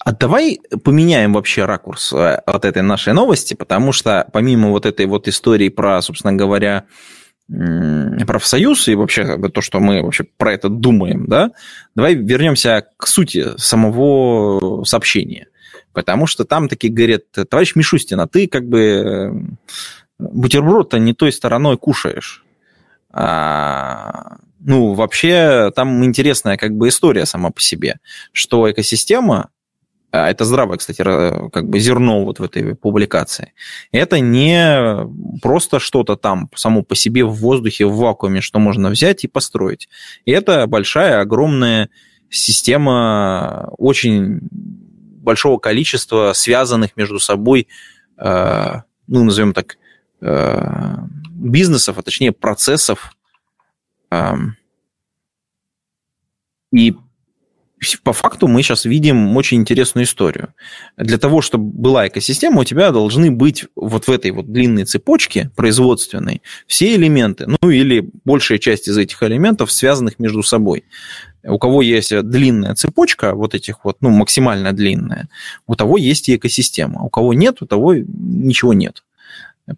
А давай поменяем вообще ракурс э, от этой нашей новости, потому что помимо вот этой вот истории про, собственно говоря, профсоюз и вообще то, что мы вообще про это думаем, да, давай вернемся к сути самого сообщения. Потому что там такие говорят, товарищ Мишустин, а ты как бы э, бутерброд-то не той стороной кушаешь. А, ну, вообще, там интересная как бы история сама по себе, что экосистема это здравое, кстати, как бы зерно вот в этой публикации, это не просто что-то там само по себе в воздухе, в вакууме, что можно взять и построить. Это большая, огромная система очень большого количества связанных между собой, э, ну, назовем так, э, бизнесов, а точнее процессов. Эм, и по факту мы сейчас видим очень интересную историю. Для того, чтобы была экосистема, у тебя должны быть вот в этой вот длинной цепочке производственной все элементы, ну или большая часть из этих элементов, связанных между собой. У кого есть длинная цепочка, вот этих вот, ну, максимально длинная, у того есть и экосистема. У кого нет, у того ничего нет.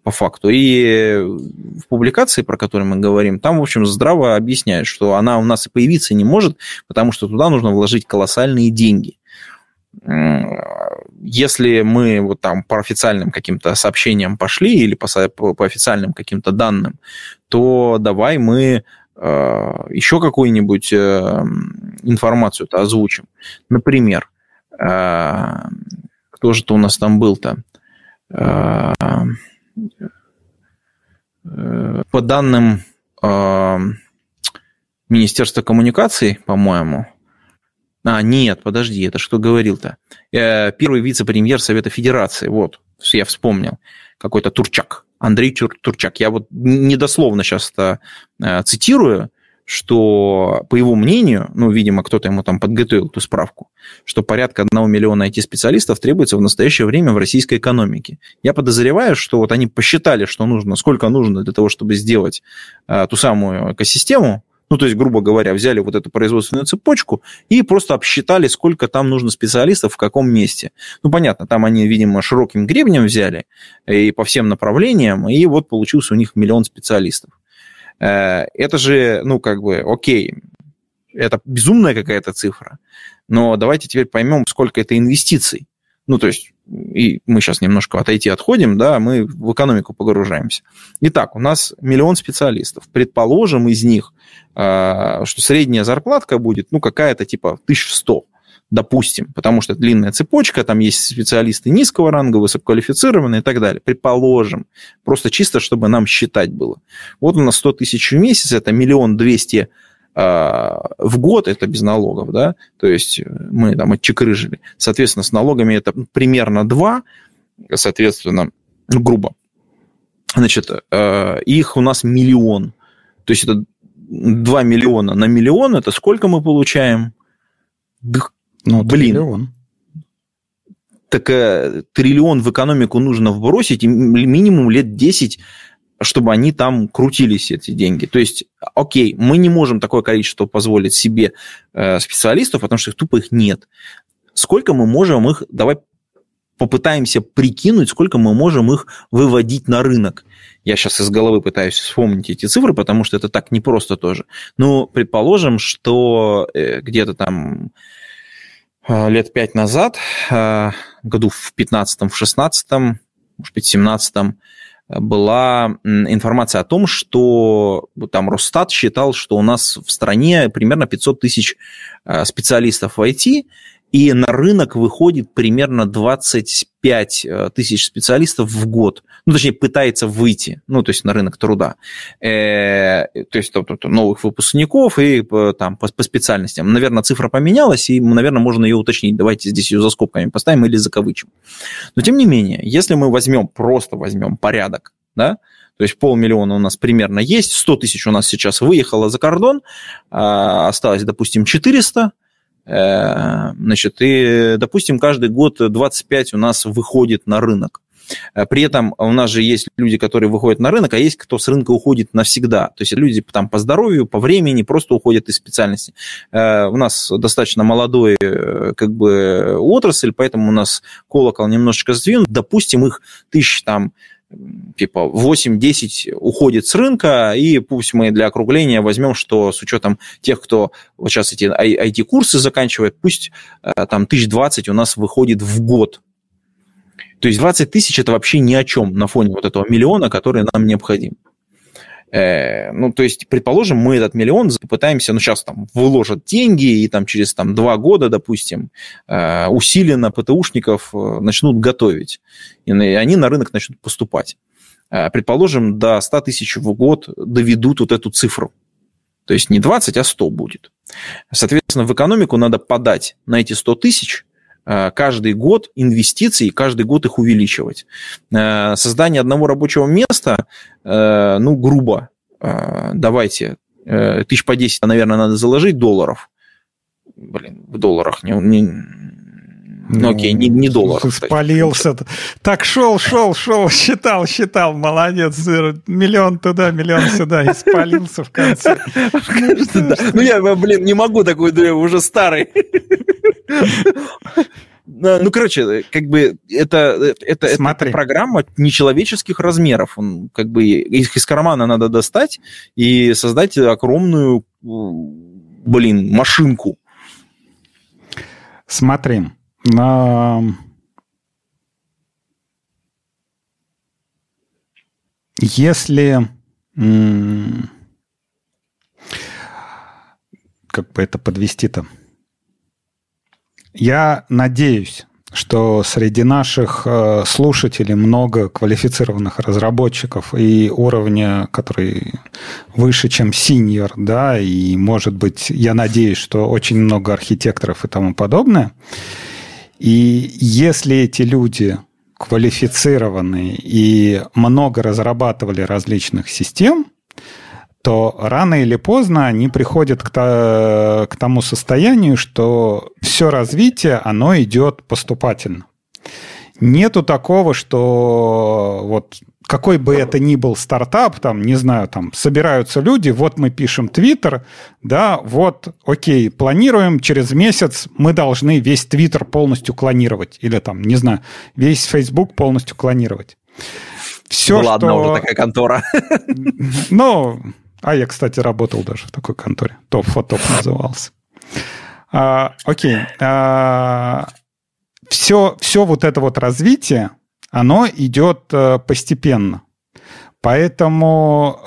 По факту. И в публикации, про которую мы говорим, там, в общем, здраво объясняют, что она у нас и появиться не может, потому что туда нужно вложить колоссальные деньги. Если мы вот там по официальным каким-то сообщениям пошли или по, по официальным каким-то данным, то давай мы э, еще какую-нибудь э, информацию-то озвучим. Например, э, кто же-то у нас там был-то? По данным Министерства коммуникаций, по-моему, а, нет, подожди, это что говорил-то? Э, первый вице-премьер Совета Федерации, вот, я вспомнил, какой-то Турчак, Андрей Тур Турчак. Я вот недословно сейчас это э, цитирую, что, по его мнению, ну, видимо, кто-то ему там подготовил эту справку, что порядка 1 миллиона IT-специалистов требуется в настоящее время в российской экономике. Я подозреваю, что вот они посчитали, что нужно, сколько нужно для того, чтобы сделать э, ту самую экосистему, ну, то есть, грубо говоря, взяли вот эту производственную цепочку и просто обсчитали, сколько там нужно специалистов в каком месте. Ну, понятно, там они, видимо, широким гребнем взяли и по всем направлениям, и вот получился у них миллион специалистов. Э, это же, ну, как бы, окей, это безумная какая-то цифра, но давайте теперь поймем, сколько это инвестиций. Ну, то есть, и мы сейчас немножко отойти отходим, да, мы в экономику погружаемся. Итак, у нас миллион специалистов. Предположим, из них, а, что средняя зарплатка будет, ну, какая-то типа 1100, допустим, потому что длинная цепочка, там есть специалисты низкого ранга, высококвалифицированные и так далее. Предположим, просто чисто, чтобы нам считать было. Вот у нас 100 тысяч в месяц, это миллион двести а, в год это без налогов, да, то есть мы там отчекрыжили. Соответственно, с налогами это примерно 2, соответственно, ну, грубо. Значит, а, их у нас миллион. То есть это 2 миллиона на миллион, это сколько мы получаем? Ну, Блин. Триллион. Так э, триллион в экономику нужно вбросить, и минимум лет 10 чтобы они там крутились, эти деньги. То есть, окей, мы не можем такое количество позволить себе э, специалистов, потому что их тупо их нет. Сколько мы можем их, давай попытаемся прикинуть, сколько мы можем их выводить на рынок. Я сейчас из головы пытаюсь вспомнить эти цифры, потому что это так непросто тоже. Ну, предположим, что э, где-то там лет пять назад, году в 15 в 16 может быть, в 17 была информация о том, что там Росстат считал, что у нас в стране примерно 500 тысяч э, специалистов в IT, и на рынок выходит примерно 25 э, тысяч специалистов в год. Ну, точнее, пытается выйти, ну, то есть на рынок труда. Э, то есть новых выпускников и там по, по специальностям. Наверное, цифра поменялась, и, наверное, можно ее уточнить. Давайте здесь ее за скобками поставим или закавычим. Но, тем не менее, если мы возьмем, просто возьмем порядок, да, то есть полмиллиона у нас примерно есть, 100 тысяч у нас сейчас выехало за кордон, а, осталось, допустим, 400, Э, значит, и, допустим, каждый год 25 у нас выходит на рынок. Э, при этом у нас же есть люди, которые выходят на рынок, а есть кто с рынка уходит навсегда. То есть люди там по здоровью, по времени просто уходят из специальности. Э, у нас достаточно молодой как бы отрасль, поэтому у нас колокол немножечко сдвинут. Допустим, их тысяч там типа 8-10 уходит с рынка, и пусть мы для округления возьмем, что с учетом тех, кто вот сейчас эти IT-курсы заканчивает, пусть э, там 1020 у нас выходит в год. То есть 20 тысяч – это вообще ни о чем на фоне вот этого миллиона, который нам необходим. Э, ну, то есть, предположим, мы этот миллион попытаемся, ну, сейчас там выложат деньги, и там через там, два года, допустим, э, усиленно ПТУшников э, начнут готовить, и они на рынок начнут поступать. Предположим, до 100 тысяч в год доведут вот эту цифру. То есть не 20, а 100 будет. Соответственно, в экономику надо подать на эти 100 тысяч – Э, каждый год инвестиций, каждый год их увеличивать. Э, создание одного рабочего места, э, ну, грубо, давайте, тысяч по 10, наверное, надо заложить долларов. Блин, в долларах не, не, ну, окей, не, не доллар. Спалился. Так шел, шел, шел, считал, считал, молодец. Миллион туда, миллион сюда, и спалился в конце. Ну, я, блин, не могу такой, уже старый. Ну, короче, как бы это, это, это программа нечеловеческих размеров. Он, как бы их из кармана надо достать и создать огромную, блин, машинку. Смотри. Если как бы это подвести-то? Я надеюсь, что среди наших э, слушателей много квалифицированных разработчиков и уровня, который выше, чем senior, да, и, может быть, я надеюсь, что очень много архитекторов и тому подобное. И если эти люди квалифицированные и много разрабатывали различных систем, то рано или поздно они приходят к, к тому состоянию, что все развитие, оно идет поступательно. Нету такого, что вот какой бы это ни был стартап, там, не знаю, там, собираются люди, вот мы пишем Твиттер, да, вот, окей, планируем, через месяц мы должны весь Твиттер полностью клонировать, или там, не знаю, весь Facebook полностью клонировать. Все, ну, ладно, что... уже такая контора. Ну, а я, кстати, работал даже в такой конторе. Топ фотоп назывался. А, окей. А, все, все вот это вот развитие, оно идет а, постепенно. Поэтому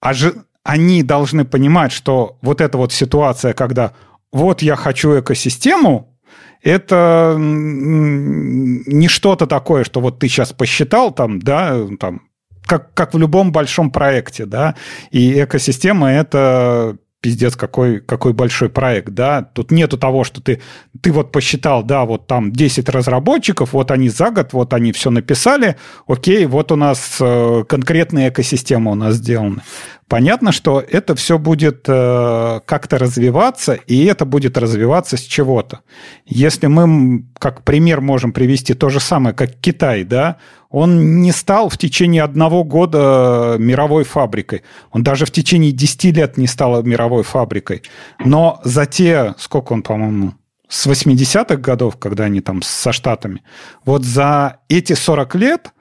ожи, они должны понимать, что вот эта вот ситуация, когда вот я хочу экосистему, это не что-то такое, что вот ты сейчас посчитал там, да, там как, как в любом большом проекте, да, и экосистема – это пиздец, какой, какой большой проект, да, тут нету того, что ты, ты вот посчитал, да, вот там 10 разработчиков, вот они за год, вот они все написали, окей, вот у нас э, конкретная экосистема у нас сделана. Понятно, что это все будет э, как-то развиваться, и это будет развиваться с чего-то. Если мы, как пример, можем привести то же самое, как Китай, да, он не стал в течение одного года мировой фабрикой. Он даже в течение 10 лет не стал мировой фабрикой. Но за те, сколько он, по-моему, с 80-х годов, когда они там со Штатами, вот за эти 40 лет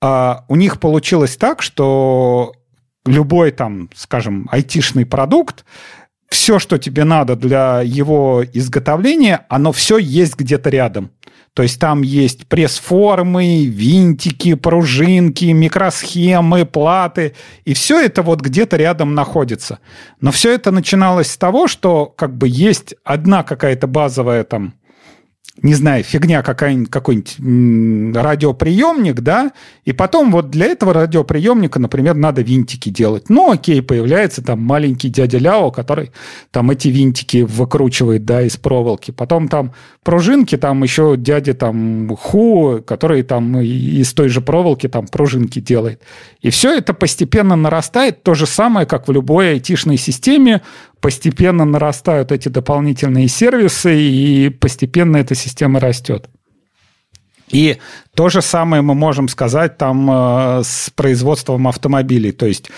а, у них получилось так, что любой там, скажем, айтишный продукт, все, что тебе надо для его изготовления, оно все есть где-то рядом. То есть там есть пресс-формы, винтики, пружинки, микросхемы, платы. И все это вот где-то рядом находится. Но все это начиналось с того, что как бы есть одна какая-то базовая там не знаю, фигня какая-нибудь, какой-нибудь радиоприемник, да, и потом вот для этого радиоприемника, например, надо винтики делать. Ну, окей, появляется там маленький дядя Ляо, который там эти винтики выкручивает, да, из проволоки. Потом там пружинки, там еще дядя там Ху, который там из той же проволоки там пружинки делает. И все это постепенно нарастает, то же самое, как в любой айтишной системе, постепенно нарастают эти дополнительные сервисы, и постепенно эта система растет. И то же самое мы можем сказать там э, с производством автомобилей. То есть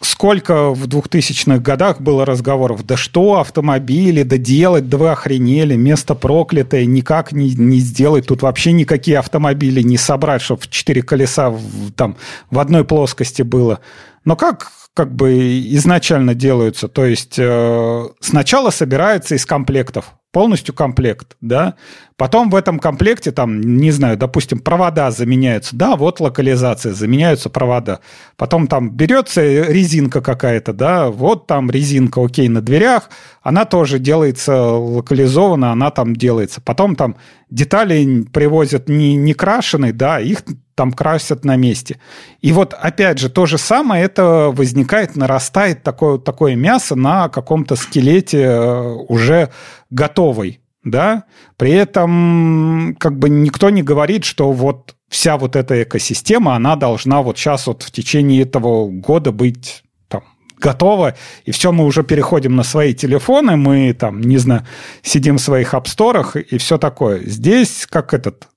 сколько в 2000-х годах было разговоров, да что автомобили, да делать, да вы охренели, место проклятое, никак не, не сделать, тут вообще никакие автомобили не собрать, чтобы четыре колеса в, там в одной плоскости было. Но как как бы изначально делаются. То есть э, сначала собирается из комплектов, полностью комплект, да. Потом в этом комплекте, там, не знаю, допустим, провода заменяются. Да, вот локализация, заменяются провода. Потом там берется резинка какая-то, да, вот там резинка, окей, на дверях, она тоже делается локализованно, она там делается. Потом там детали привозят не, не крашеные, да, их там красят на месте. И вот опять же то же самое, это возникает, нарастает такое, такое мясо на каком-то скелете э, уже готовой, да. При этом как бы никто не говорит, что вот вся вот эта экосистема, она должна вот сейчас вот в течение этого года быть там готова, и все, мы уже переходим на свои телефоны, мы там, не знаю, сидим в своих апсторах и все такое. Здесь как этот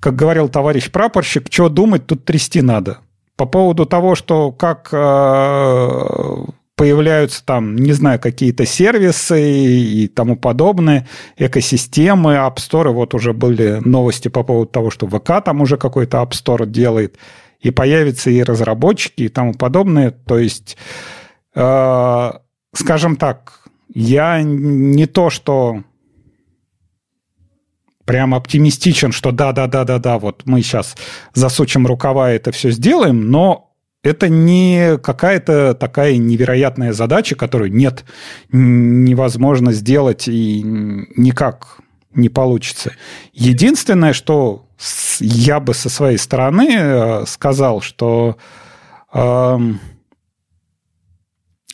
как говорил товарищ прапорщик, что думать, тут трясти надо. По поводу того, что как э, появляются там, не знаю, какие-то сервисы и тому подобное, экосистемы, Store. Вот уже были новости по поводу того, что ВК там уже какой-то Store делает. И появятся и разработчики и тому подобное. То есть, э, скажем так, я не то, что прям оптимистичен, что да-да-да-да-да, вот мы сейчас засучим рукава и это все сделаем, но это не какая-то такая невероятная задача, которую нет, невозможно сделать и никак не получится. Единственное, что я бы со своей стороны э, сказал, что э,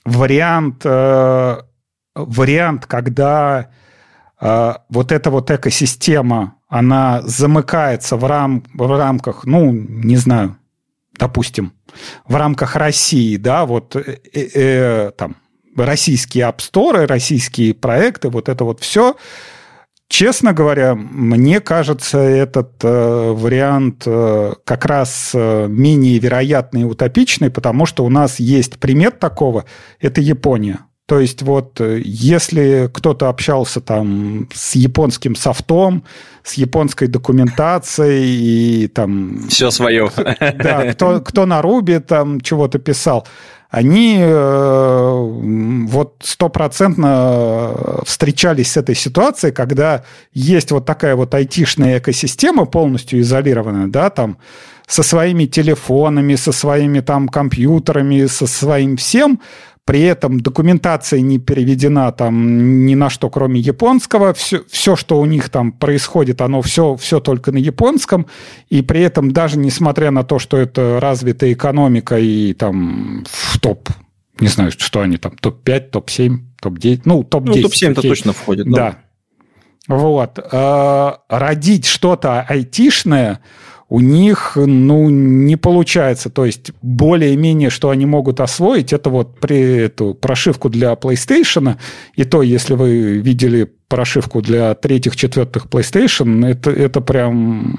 вариант, э, вариант, когда э, вот эта вот экосистема, она замыкается в, рам, в рамках, ну, не знаю, допустим, в рамках России, да, вот э, э, э там российские Store, российские проекты, вот это вот все. Честно говоря, мне кажется, этот э, вариант э, как раз э, менее вероятный и утопичный, потому что у нас есть пример такого, это Япония. То есть вот э, если кто-то общался там с японским софтом, с японской документацией и там... Все свое. Да, кто, кто на Руби там чего-то писал, они э, вот стопроцентно встречались с этой ситуацией, когда есть вот такая вот айтишная экосистема полностью изолированная, да, там со своими телефонами, со своими там компьютерами, со своим всем, при этом документация не переведена там ни на что, кроме японского. Все, все что у них там происходит, оно все, все только на японском. И при этом даже несмотря на то, что это развитая экономика и там в топ, не знаю, что они там, топ-5, топ-7, топ-10, ну, топ-10. Ну, топ-7-то точно входит. Да. да. Вот. Э, родить что-то айтишное – у них, ну, не получается. То есть, более-менее, что они могут освоить, это вот при эту прошивку для PlayStation, и то, если вы видели прошивку для третьих, четвертых PlayStation, это, это прям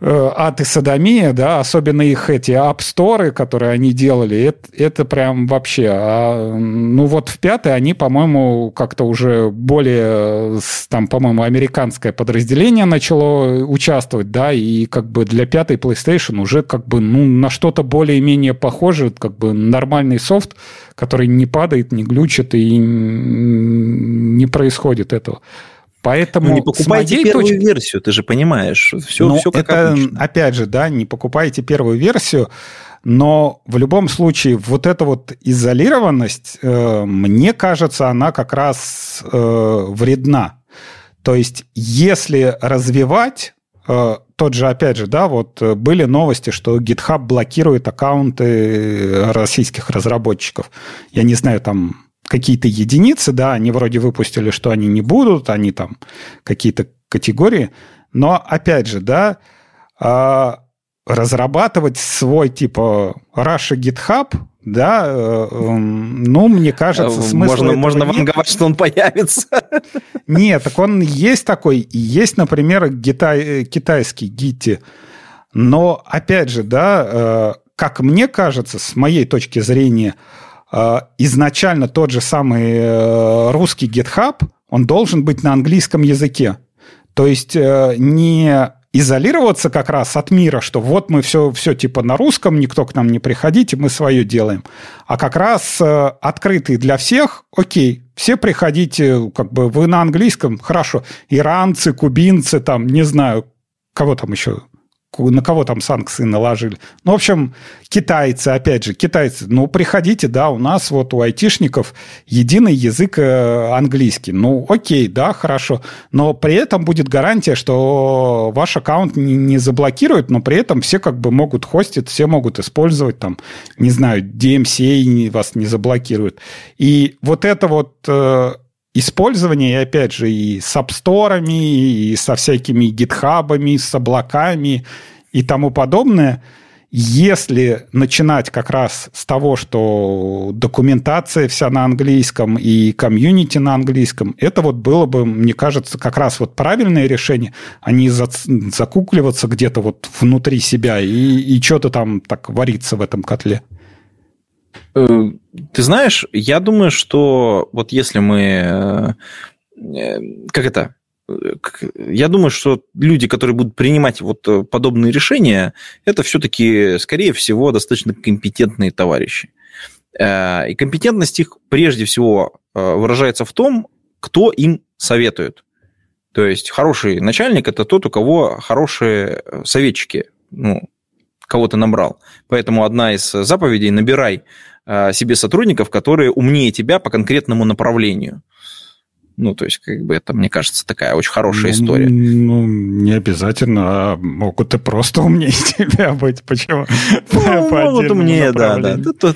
ад и садомия, да, особенно их эти Store, которые они делали, это, это прям вообще. А, ну вот в пятой они, по-моему, как-то уже более, там, по-моему, американское подразделение начало участвовать, да, и как бы для пятой PlayStation уже как бы, ну, на что-то более-менее похоже, как бы нормальный софт, который не падает, не глючит и не происходит этого. Поэтому ну, не покупайте первую точки... версию, ты же понимаешь. Все, ну, все как это, обычно. опять же, да, не покупайте первую версию, но в любом случае вот эта вот изолированность, э, мне кажется, она как раз э, вредна. То есть, если развивать э, тот же, опять же, да, вот были новости, что GitHub блокирует аккаунты российских разработчиков. Я не знаю, там какие-то единицы, да, они вроде выпустили, что они не будут, они там какие-то категории, но опять же, да, а, разрабатывать свой типа Russia GitHub, да, э, эм, ну, мне кажется, смысл Можно, можно нет. ванговать, что он появится. Нет, так он есть такой. Есть, например, китай, китайский Гитти. Но, опять же, да, э, как мне кажется, с моей точки зрения, изначально тот же самый э, русский GitHub, он должен быть на английском языке. То есть э, не изолироваться как раз от мира, что вот мы все, все типа на русском, никто к нам не приходите, мы свое делаем. А как раз э, открытый для всех, окей, все приходите, как бы вы на английском, хорошо, иранцы, кубинцы, там, не знаю, кого там еще на кого там санкции наложили. Ну, в общем, китайцы, опять же, китайцы, ну, приходите, да, у нас вот у айтишников единый язык э, английский. Ну, окей, да, хорошо. Но при этом будет гарантия, что ваш аккаунт не, заблокируют, но при этом все как бы могут хостить, все могут использовать там, не знаю, DMCA вас не заблокируют. И вот это вот э, использование, и опять же, и с апсторами, и со всякими гитхабами, с облаками и тому подобное, если начинать как раз с того, что документация вся на английском и комьюнити на английском, это вот было бы, мне кажется, как раз вот правильное решение, а не закукливаться где-то вот внутри себя и, и что-то там так вариться в этом котле. Ты знаешь, я думаю, что вот если мы... Как это? я думаю, что люди, которые будут принимать вот э, подобные решения, это все-таки, скорее всего, достаточно компетентные товарищи. Э, и компетентность их прежде всего э, выражается в том, кто им советует. То есть хороший начальник – это тот, у кого хорошие советчики, ну, кого ты набрал. Поэтому одна из заповедей – набирай себе сотрудников, которые умнее тебя по конкретному направлению – ну, то есть, как бы это, мне кажется, такая очень хорошая ну, история. Ну, не обязательно, а могут и просто умнее тебя быть. Почему? Ну, могут умнее, да, да. Это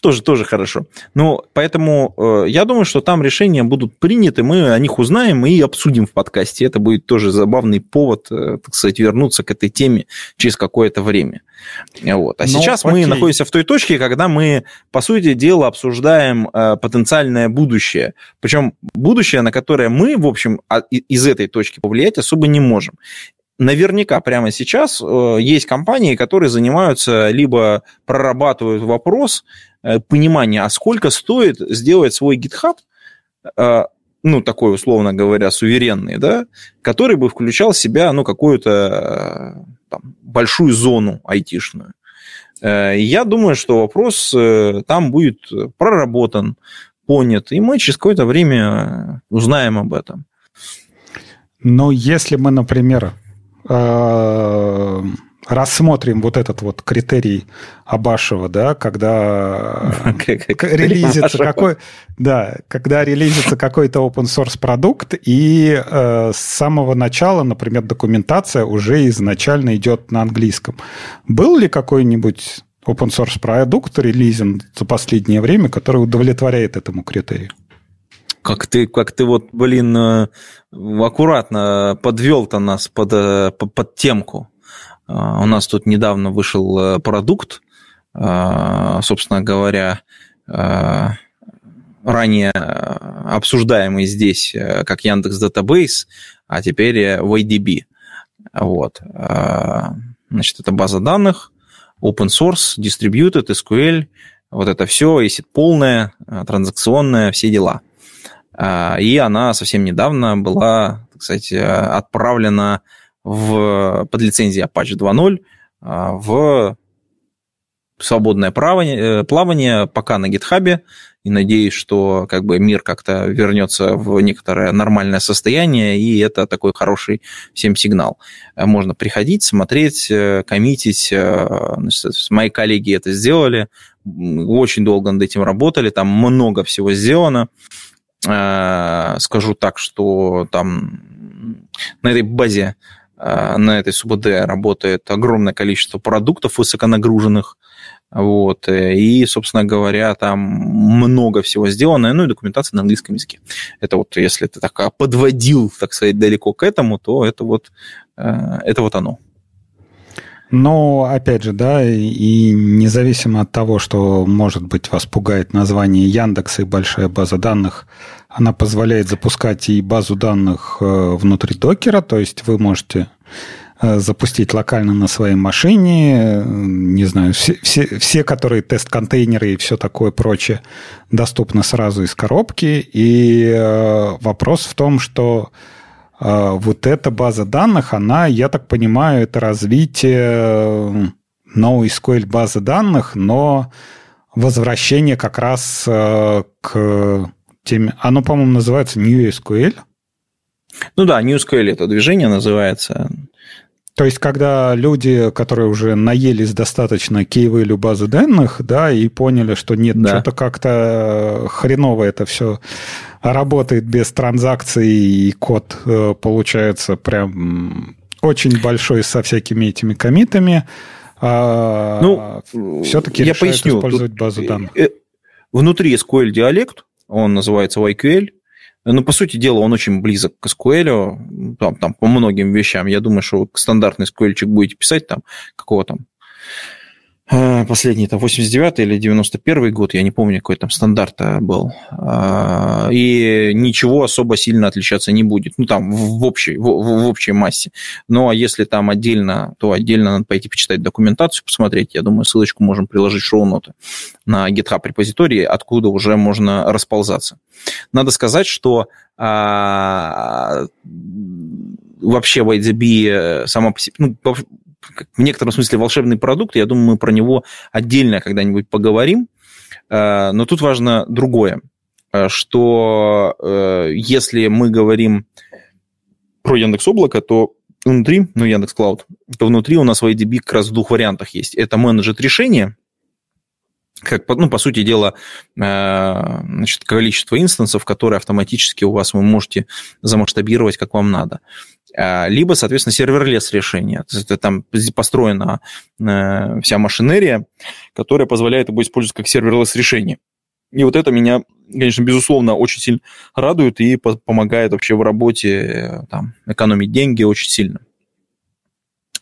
тоже, тоже хорошо. Ну, поэтому э, я думаю, что там решения будут приняты, мы о них узнаем и обсудим в подкасте. Это будет тоже забавный повод, э, так сказать, вернуться к этой теме через какое-то время. Вот. А Но, сейчас окей. мы находимся в той точке, когда мы, по сути дела, обсуждаем э, потенциальное будущее. Причем будущее, на которое мы, в общем, а, из этой точки повлиять особо не можем. Наверняка прямо сейчас э, есть компании, которые занимаются либо прорабатывают вопрос э, понимания, а сколько стоит сделать свой GitHub, э, ну, такой, условно говоря, суверенный, да, который бы включал в себя, ну, какую-то там, большую зону айтишную. Я думаю, что вопрос там будет проработан, понят, и мы через какое-то время узнаем об этом. Но если мы, например, э, рассмотрим вот этот вот критерий Абашева, да, когда релизится какой, да, когда релизится какой-то open source продукт, и э, с самого начала, например, документация уже изначально идет на английском. Был ли какой-нибудь open source продукт релизен за последнее время, который удовлетворяет этому критерию? Как ты, как ты вот, блин, э, аккуратно подвел-то нас под, э, под, темку. А, у нас тут недавно вышел э, продукт, собственно говоря, ранее обсуждаемый здесь как Яндекс Database, а теперь YDB. Вот. Значит, это база данных, open source, distributed, SQL, вот это все, если полное, транзакционное, все дела. И она совсем недавно была, так сказать, отправлена в, под лицензией Apache 2.0 а, в свободное плавание, э, плавание пока на гитхабе, и надеюсь, что как бы мир как-то вернется в некоторое нормальное состояние, и это такой хороший всем сигнал. Можно приходить, смотреть, э, коммитить. Э, мои коллеги это сделали, очень долго над этим работали, там много всего сделано. Скажу так, что там на этой базе Э, на этой СУБД работает огромное количество продуктов высоконагруженных, вот, э, и, собственно говоря, там много всего сделано, ну и документация на английском языке. Это вот, если ты так подводил, так сказать, далеко к этому, то это вот, э, это вот оно. Но, опять же, да, и независимо от того, что, может быть, вас пугает название Яндекса и большая база данных, она позволяет запускать и базу данных э, внутри докера, то есть вы можете запустить локально на своей машине, не знаю, все, все, все которые тест-контейнеры и все такое прочее доступны сразу из коробки. И э, вопрос в том, что вот эта база данных, она, я так понимаю, это развитие NoSQL базы данных, но возвращение как раз э, к теме... Оно, по-моему, называется NewSQL. Ну да, NewSQL это движение называется. То есть, когда люди, которые уже наелись достаточно кейвэлю базы данных, да, и поняли, что нет, да. что-то как-то хреново это все работает без транзакций, и код э, получается прям очень большой со всякими этими комитами, а ну, все-таки я поясню, использовать базу данных. Э, внутри SQL диалект, он называется YQL, ну, по сути дела, он очень близок к SQL, там, там по многим вещам. Я думаю, что стандартный SQL будете писать, там, какого там, последний, это 89 или 91 год, я не помню, какой там стандарт был. А, и ничего особо сильно отличаться не будет. Ну, там, в общей, в, в общей массе. Ну, а если там отдельно, то отдельно надо пойти почитать документацию, посмотреть. Я думаю, ссылочку можем приложить в шоу-ноты на GitHub репозитории, откуда уже можно расползаться. Надо сказать, что а, вообще э, сама по себе, ну, в некотором смысле волшебный продукт, я думаю, мы про него отдельно когда-нибудь поговорим, э, но тут важно другое, э, что если мы говорим про Яндекс Облако, то внутри, ну, Яндекс Cloud, то внутри у нас в YDB как раз в двух вариантах есть. Это managed решения, как, ну, по сути дела, значит, количество инстансов, которые автоматически у вас вы можете замасштабировать, как вам надо. А, либо, соответственно, serverless решение. Там построена э, вся машинерия, которая позволяет его использовать как serverless решение. И вот это меня, конечно, безусловно, очень сильно радует и помогает вообще в работе э, там, экономить деньги очень сильно.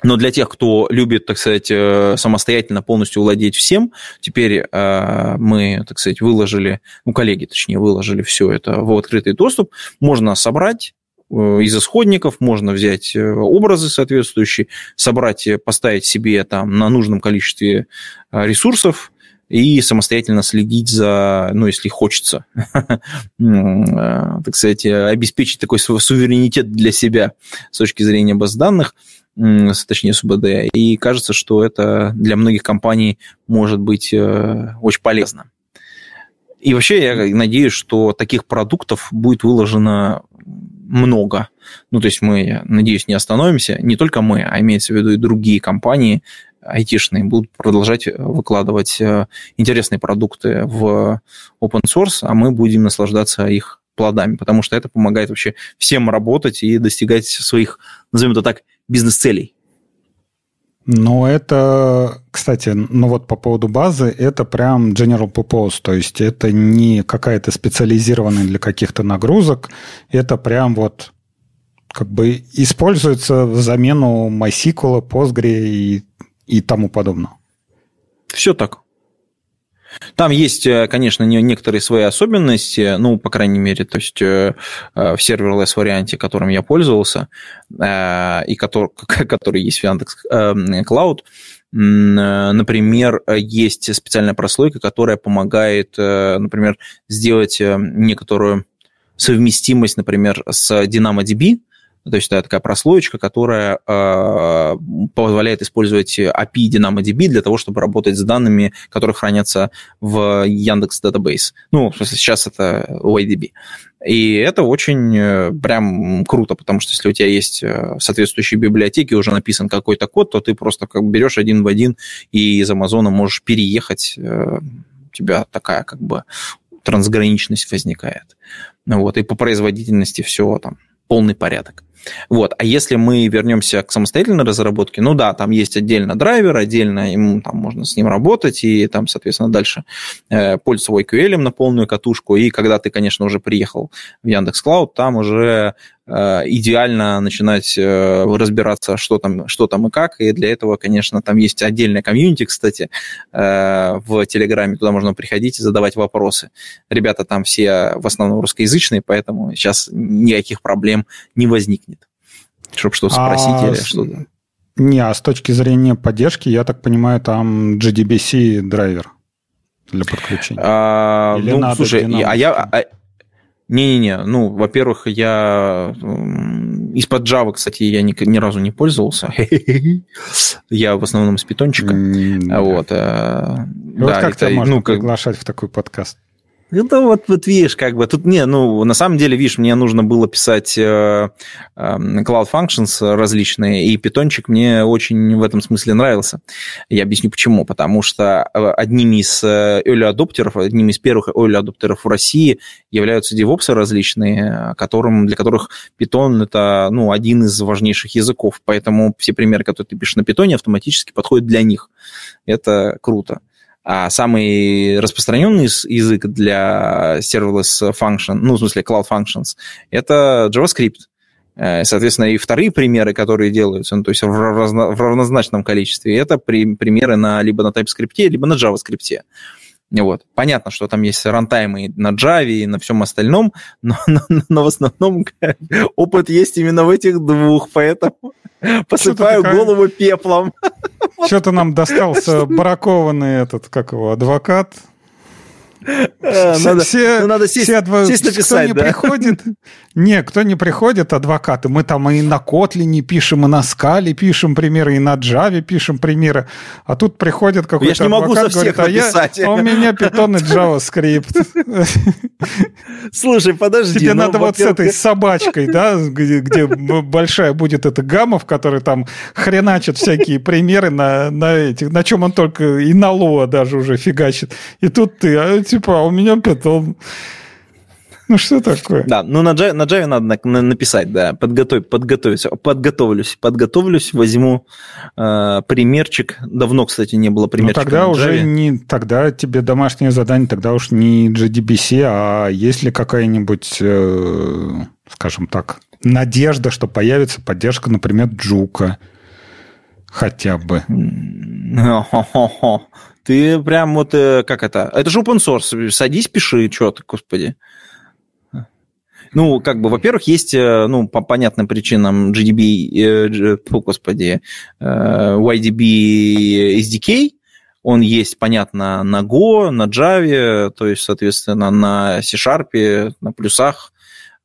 Но для тех, кто любит, так сказать, э, самостоятельно полностью владеть всем, теперь мы, так сказать, выложили, ну, коллеги, точнее, выложили все это в открытый доступ. Можно собрать из исходников, можно взять э, образы соответствующие, собрать, поставить себе там на нужном количестве э, ресурсов, и самостоятельно следить за, ну, если хочется, так сказать, обеспечить такой суверенитет для себя с точки зрения баз данных, точнее СУБД. И кажется, что это для многих компаний может быть очень полезно. И вообще я надеюсь, что таких продуктов будет выложено много. Ну, то есть мы, надеюсь, не остановимся. Не только мы, а имеется в виду и другие компании айтишные будут продолжать выкладывать э, интересные продукты в open source, а мы будем наслаждаться их плодами, потому что это помогает вообще всем работать и достигать своих, назовем это так, бизнес-целей. Ну, это, кстати, ну вот по поводу базы, это прям general purpose, то есть это не какая-то специализированная для каких-то нагрузок, это прям вот как бы используется в замену MySQL, Postgre и, и тому подобное. Все так. Там есть, э, конечно, некоторые свои особенности, ну, по крайней мере, то есть э, э, в серверлесс варианте, которым я пользовался, и который, который есть в Яндекс Cloud, например, есть специальная прослойка, которая помогает, например, сделать некоторую совместимость, например, с DynamoDB, то есть это такая прослоечка, которая э, позволяет использовать API DynamoDB для того, чтобы работать с данными, которые хранятся в Яндекс Database. Ну, сейчас это OIDB. И это очень э, прям круто, потому что если у тебя есть э, соответствующие библиотеки, уже написан какой-то код, то ты просто как берешь один в один и из Амазона можешь переехать. Э, у тебя такая как бы трансграничность возникает. Вот, и по производительности все там полный порядок. Вот. А если мы вернемся к самостоятельной разработке, ну да, там есть отдельно драйвер, отдельно ему там можно с ним работать, и там, соответственно, дальше э, пользоваться OQL на полную катушку. И когда ты, конечно, уже приехал в Яндекс Клауд, там уже Э, идеально начинать э, разбираться, что там, что там и как. И для этого, конечно, там есть отдельная комьюнити, кстати, э, в Телеграме. Туда можно приходить и задавать вопросы. Ребята там все в основном русскоязычные, поэтому сейчас никаких проблем не возникнет. Чтобы что-то спросить а или что-то. Не, а с точки зрения поддержки, я так понимаю, там GDBC драйвер для подключения. А, Или ну, слушай, а я, а, не-не-не, ну, во-первых, я из-под Java, кстати, я ни, ни разу не пользовался. я в основном с питончика. Вот, э, вот как тебя можно ну, приглашать в такой подкаст? Ну, вот, вот видишь, как бы тут не, ну, на самом деле, видишь, мне нужно было писать э, э, Cloud Functions различные, и питончик мне очень в этом смысле нравился. Я объясню почему. Потому что э, одними из э, early адоптеров, одними из первых early адоптеров в России являются DevOps различные, которым, для которых Python это, ну, один из важнейших языков. Поэтому все примеры, которые ты пишешь на питоне, автоматически подходят для них. Это круто. А самый распространенный язык для serverless function, ну, в смысле cloud functions, это JavaScript. Э, соответственно, и вторые примеры, которые делаются, ну, то есть в, равно, в равнозначном количестве, это при, примеры на, либо на TypeScript, либо на JavaScript. Вот. Понятно, что там есть рантаймы на Java и на всем остальном, но, но, но в основном опыт есть именно в этих двух, поэтому посыпаю такая... голову пеплом. Что-то нам достался бракованный этот, как его, адвокат, надо, все, ну, надо сесть, все адв... сесть написать, кто не приходит, не, кто не приходит, адвокаты, мы там и на Kotlin пишем, и на Скале пишем примеры, и на Java пишем примеры, а тут приходит какой-то я не могу адвокат, со всех говорит, написать. а, я, а у меня Python и JavaScript. Слушай, подожди. Тебе ну, надо вот с этой собачкой, да, где, где большая будет эта гамма, в которой там хреначат всякие примеры на, на этих, на чем он только и на Лоа даже уже фигачит. И тут ты, а типа, а у меня питон. Ну, что такое? Да, ну на Java, на Java надо на, на, написать, да, подготовь, подготовиться, подготовлюсь, подготовлюсь, возьму э, примерчик. Давно, кстати, не было примерчика Ну, тогда уже не, тогда тебе домашнее задание, тогда уж не JDBC, а есть ли какая-нибудь, э, скажем так, надежда, что появится поддержка, например, Джука хотя бы. Ты прям вот, э, как это, это же open source, садись, пиши, что ты, господи. Ну, как бы, во-первых, есть, э, ну, по понятным причинам GDB, о, господи, э, YDB SDK, он есть, понятно, на Go, на Java, то есть, соответственно, на C-Sharp, на плюсах,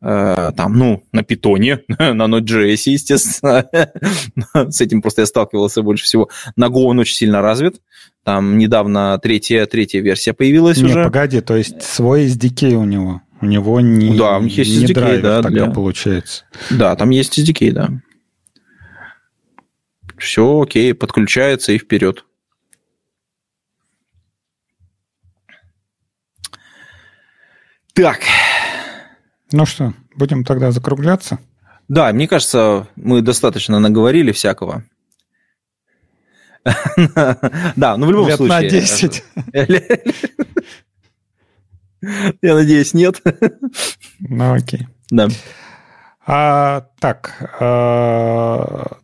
там, ну, на питоне, на Node.js, естественно. С этим просто я сталкивался больше всего. На Go он очень сильно развит. Там недавно третья, третья версия появилась не, уже. погоди, то есть свой SDK у него. У него не, да, у них есть не SDK, драйвер да, тогда для... получается. Да, там есть SDK, да. Все окей, подключается и вперед. Так, ну что, будем тогда закругляться? Да, мне кажется, мы достаточно наговорили всякого. Да, ну в любом случае. на 10. Я надеюсь, нет. Ну, окей. Да. А, так, а,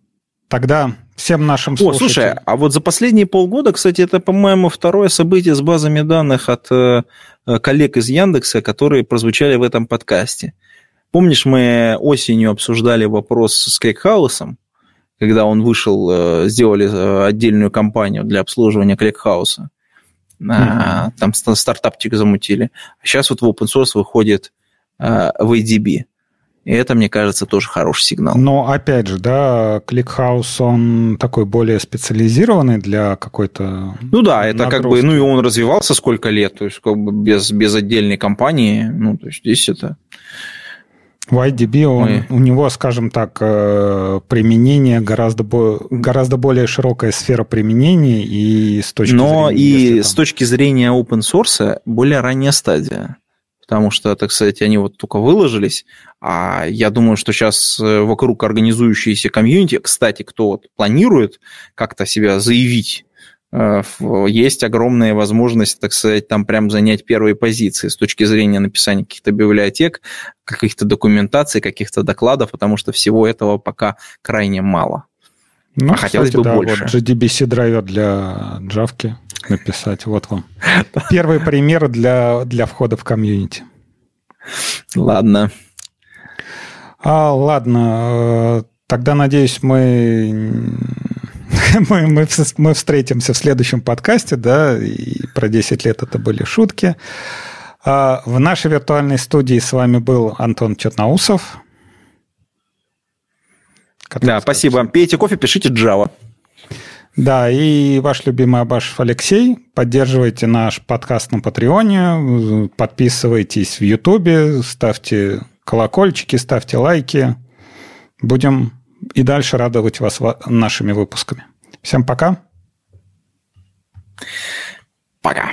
тогда всем нашим слушателям... О, слушай, а вот за последние полгода, кстати, это, по-моему, второе событие с базами данных от э, Э, коллег из Яндекса, которые прозвучали в этом подкасте. Помнишь, мы осенью обсуждали вопрос с Кликхаусом, когда он вышел, э, сделали э, отдельную кампанию для обслуживания Кликхауса. Mm-hmm. Там стартапчик замутили. А сейчас вот в open source выходит VDB. И это, мне кажется, тоже хороший сигнал. Но опять же, да, ClickHouse, он такой более специализированный для какой-то... Ну да, это нагрузки. как бы, ну и он развивался сколько лет, то есть как бы без, без отдельной компании, ну то есть здесь это... В IDB он, Мы... у него, скажем так, э, применение гораздо, гораздо более широкая сфера применения и с точки Но зрения... и там... с точки зрения open source более ранняя стадия потому что, так сказать, они вот только выложились, а я думаю, что сейчас э, вокруг организующиеся комьюнити, кстати, кто вот планирует как-то себя заявить, есть огромная возможность, так сказать, там прям занять первые позиции с точки зрения написания каких-то библиотек, каких-то документаций, каких-то докладов, потому что всего этого пока крайне мало. Ну, а хотелось кстати, бы да, больше. Вот JDBC драйвер для Java написать. Вот вам. Первый пример для, для входа в комьюнити. Ладно. А, ладно. Э, тогда, надеюсь, мы, мы, мы, мы встретимся в следующем подкасте, да, и про 10 лет это были шутки. А, в нашей виртуальной студии с вами был Антон Черноусов. Да, спасибо. Пейте кофе, пишите Java. Да, и ваш любимый Абашев Алексей. Поддерживайте наш подкаст на Патреоне, подписывайтесь в Ютубе, ставьте колокольчики, ставьте лайки. Будем и дальше радовать вас нашими выпусками. Всем пока. Пока.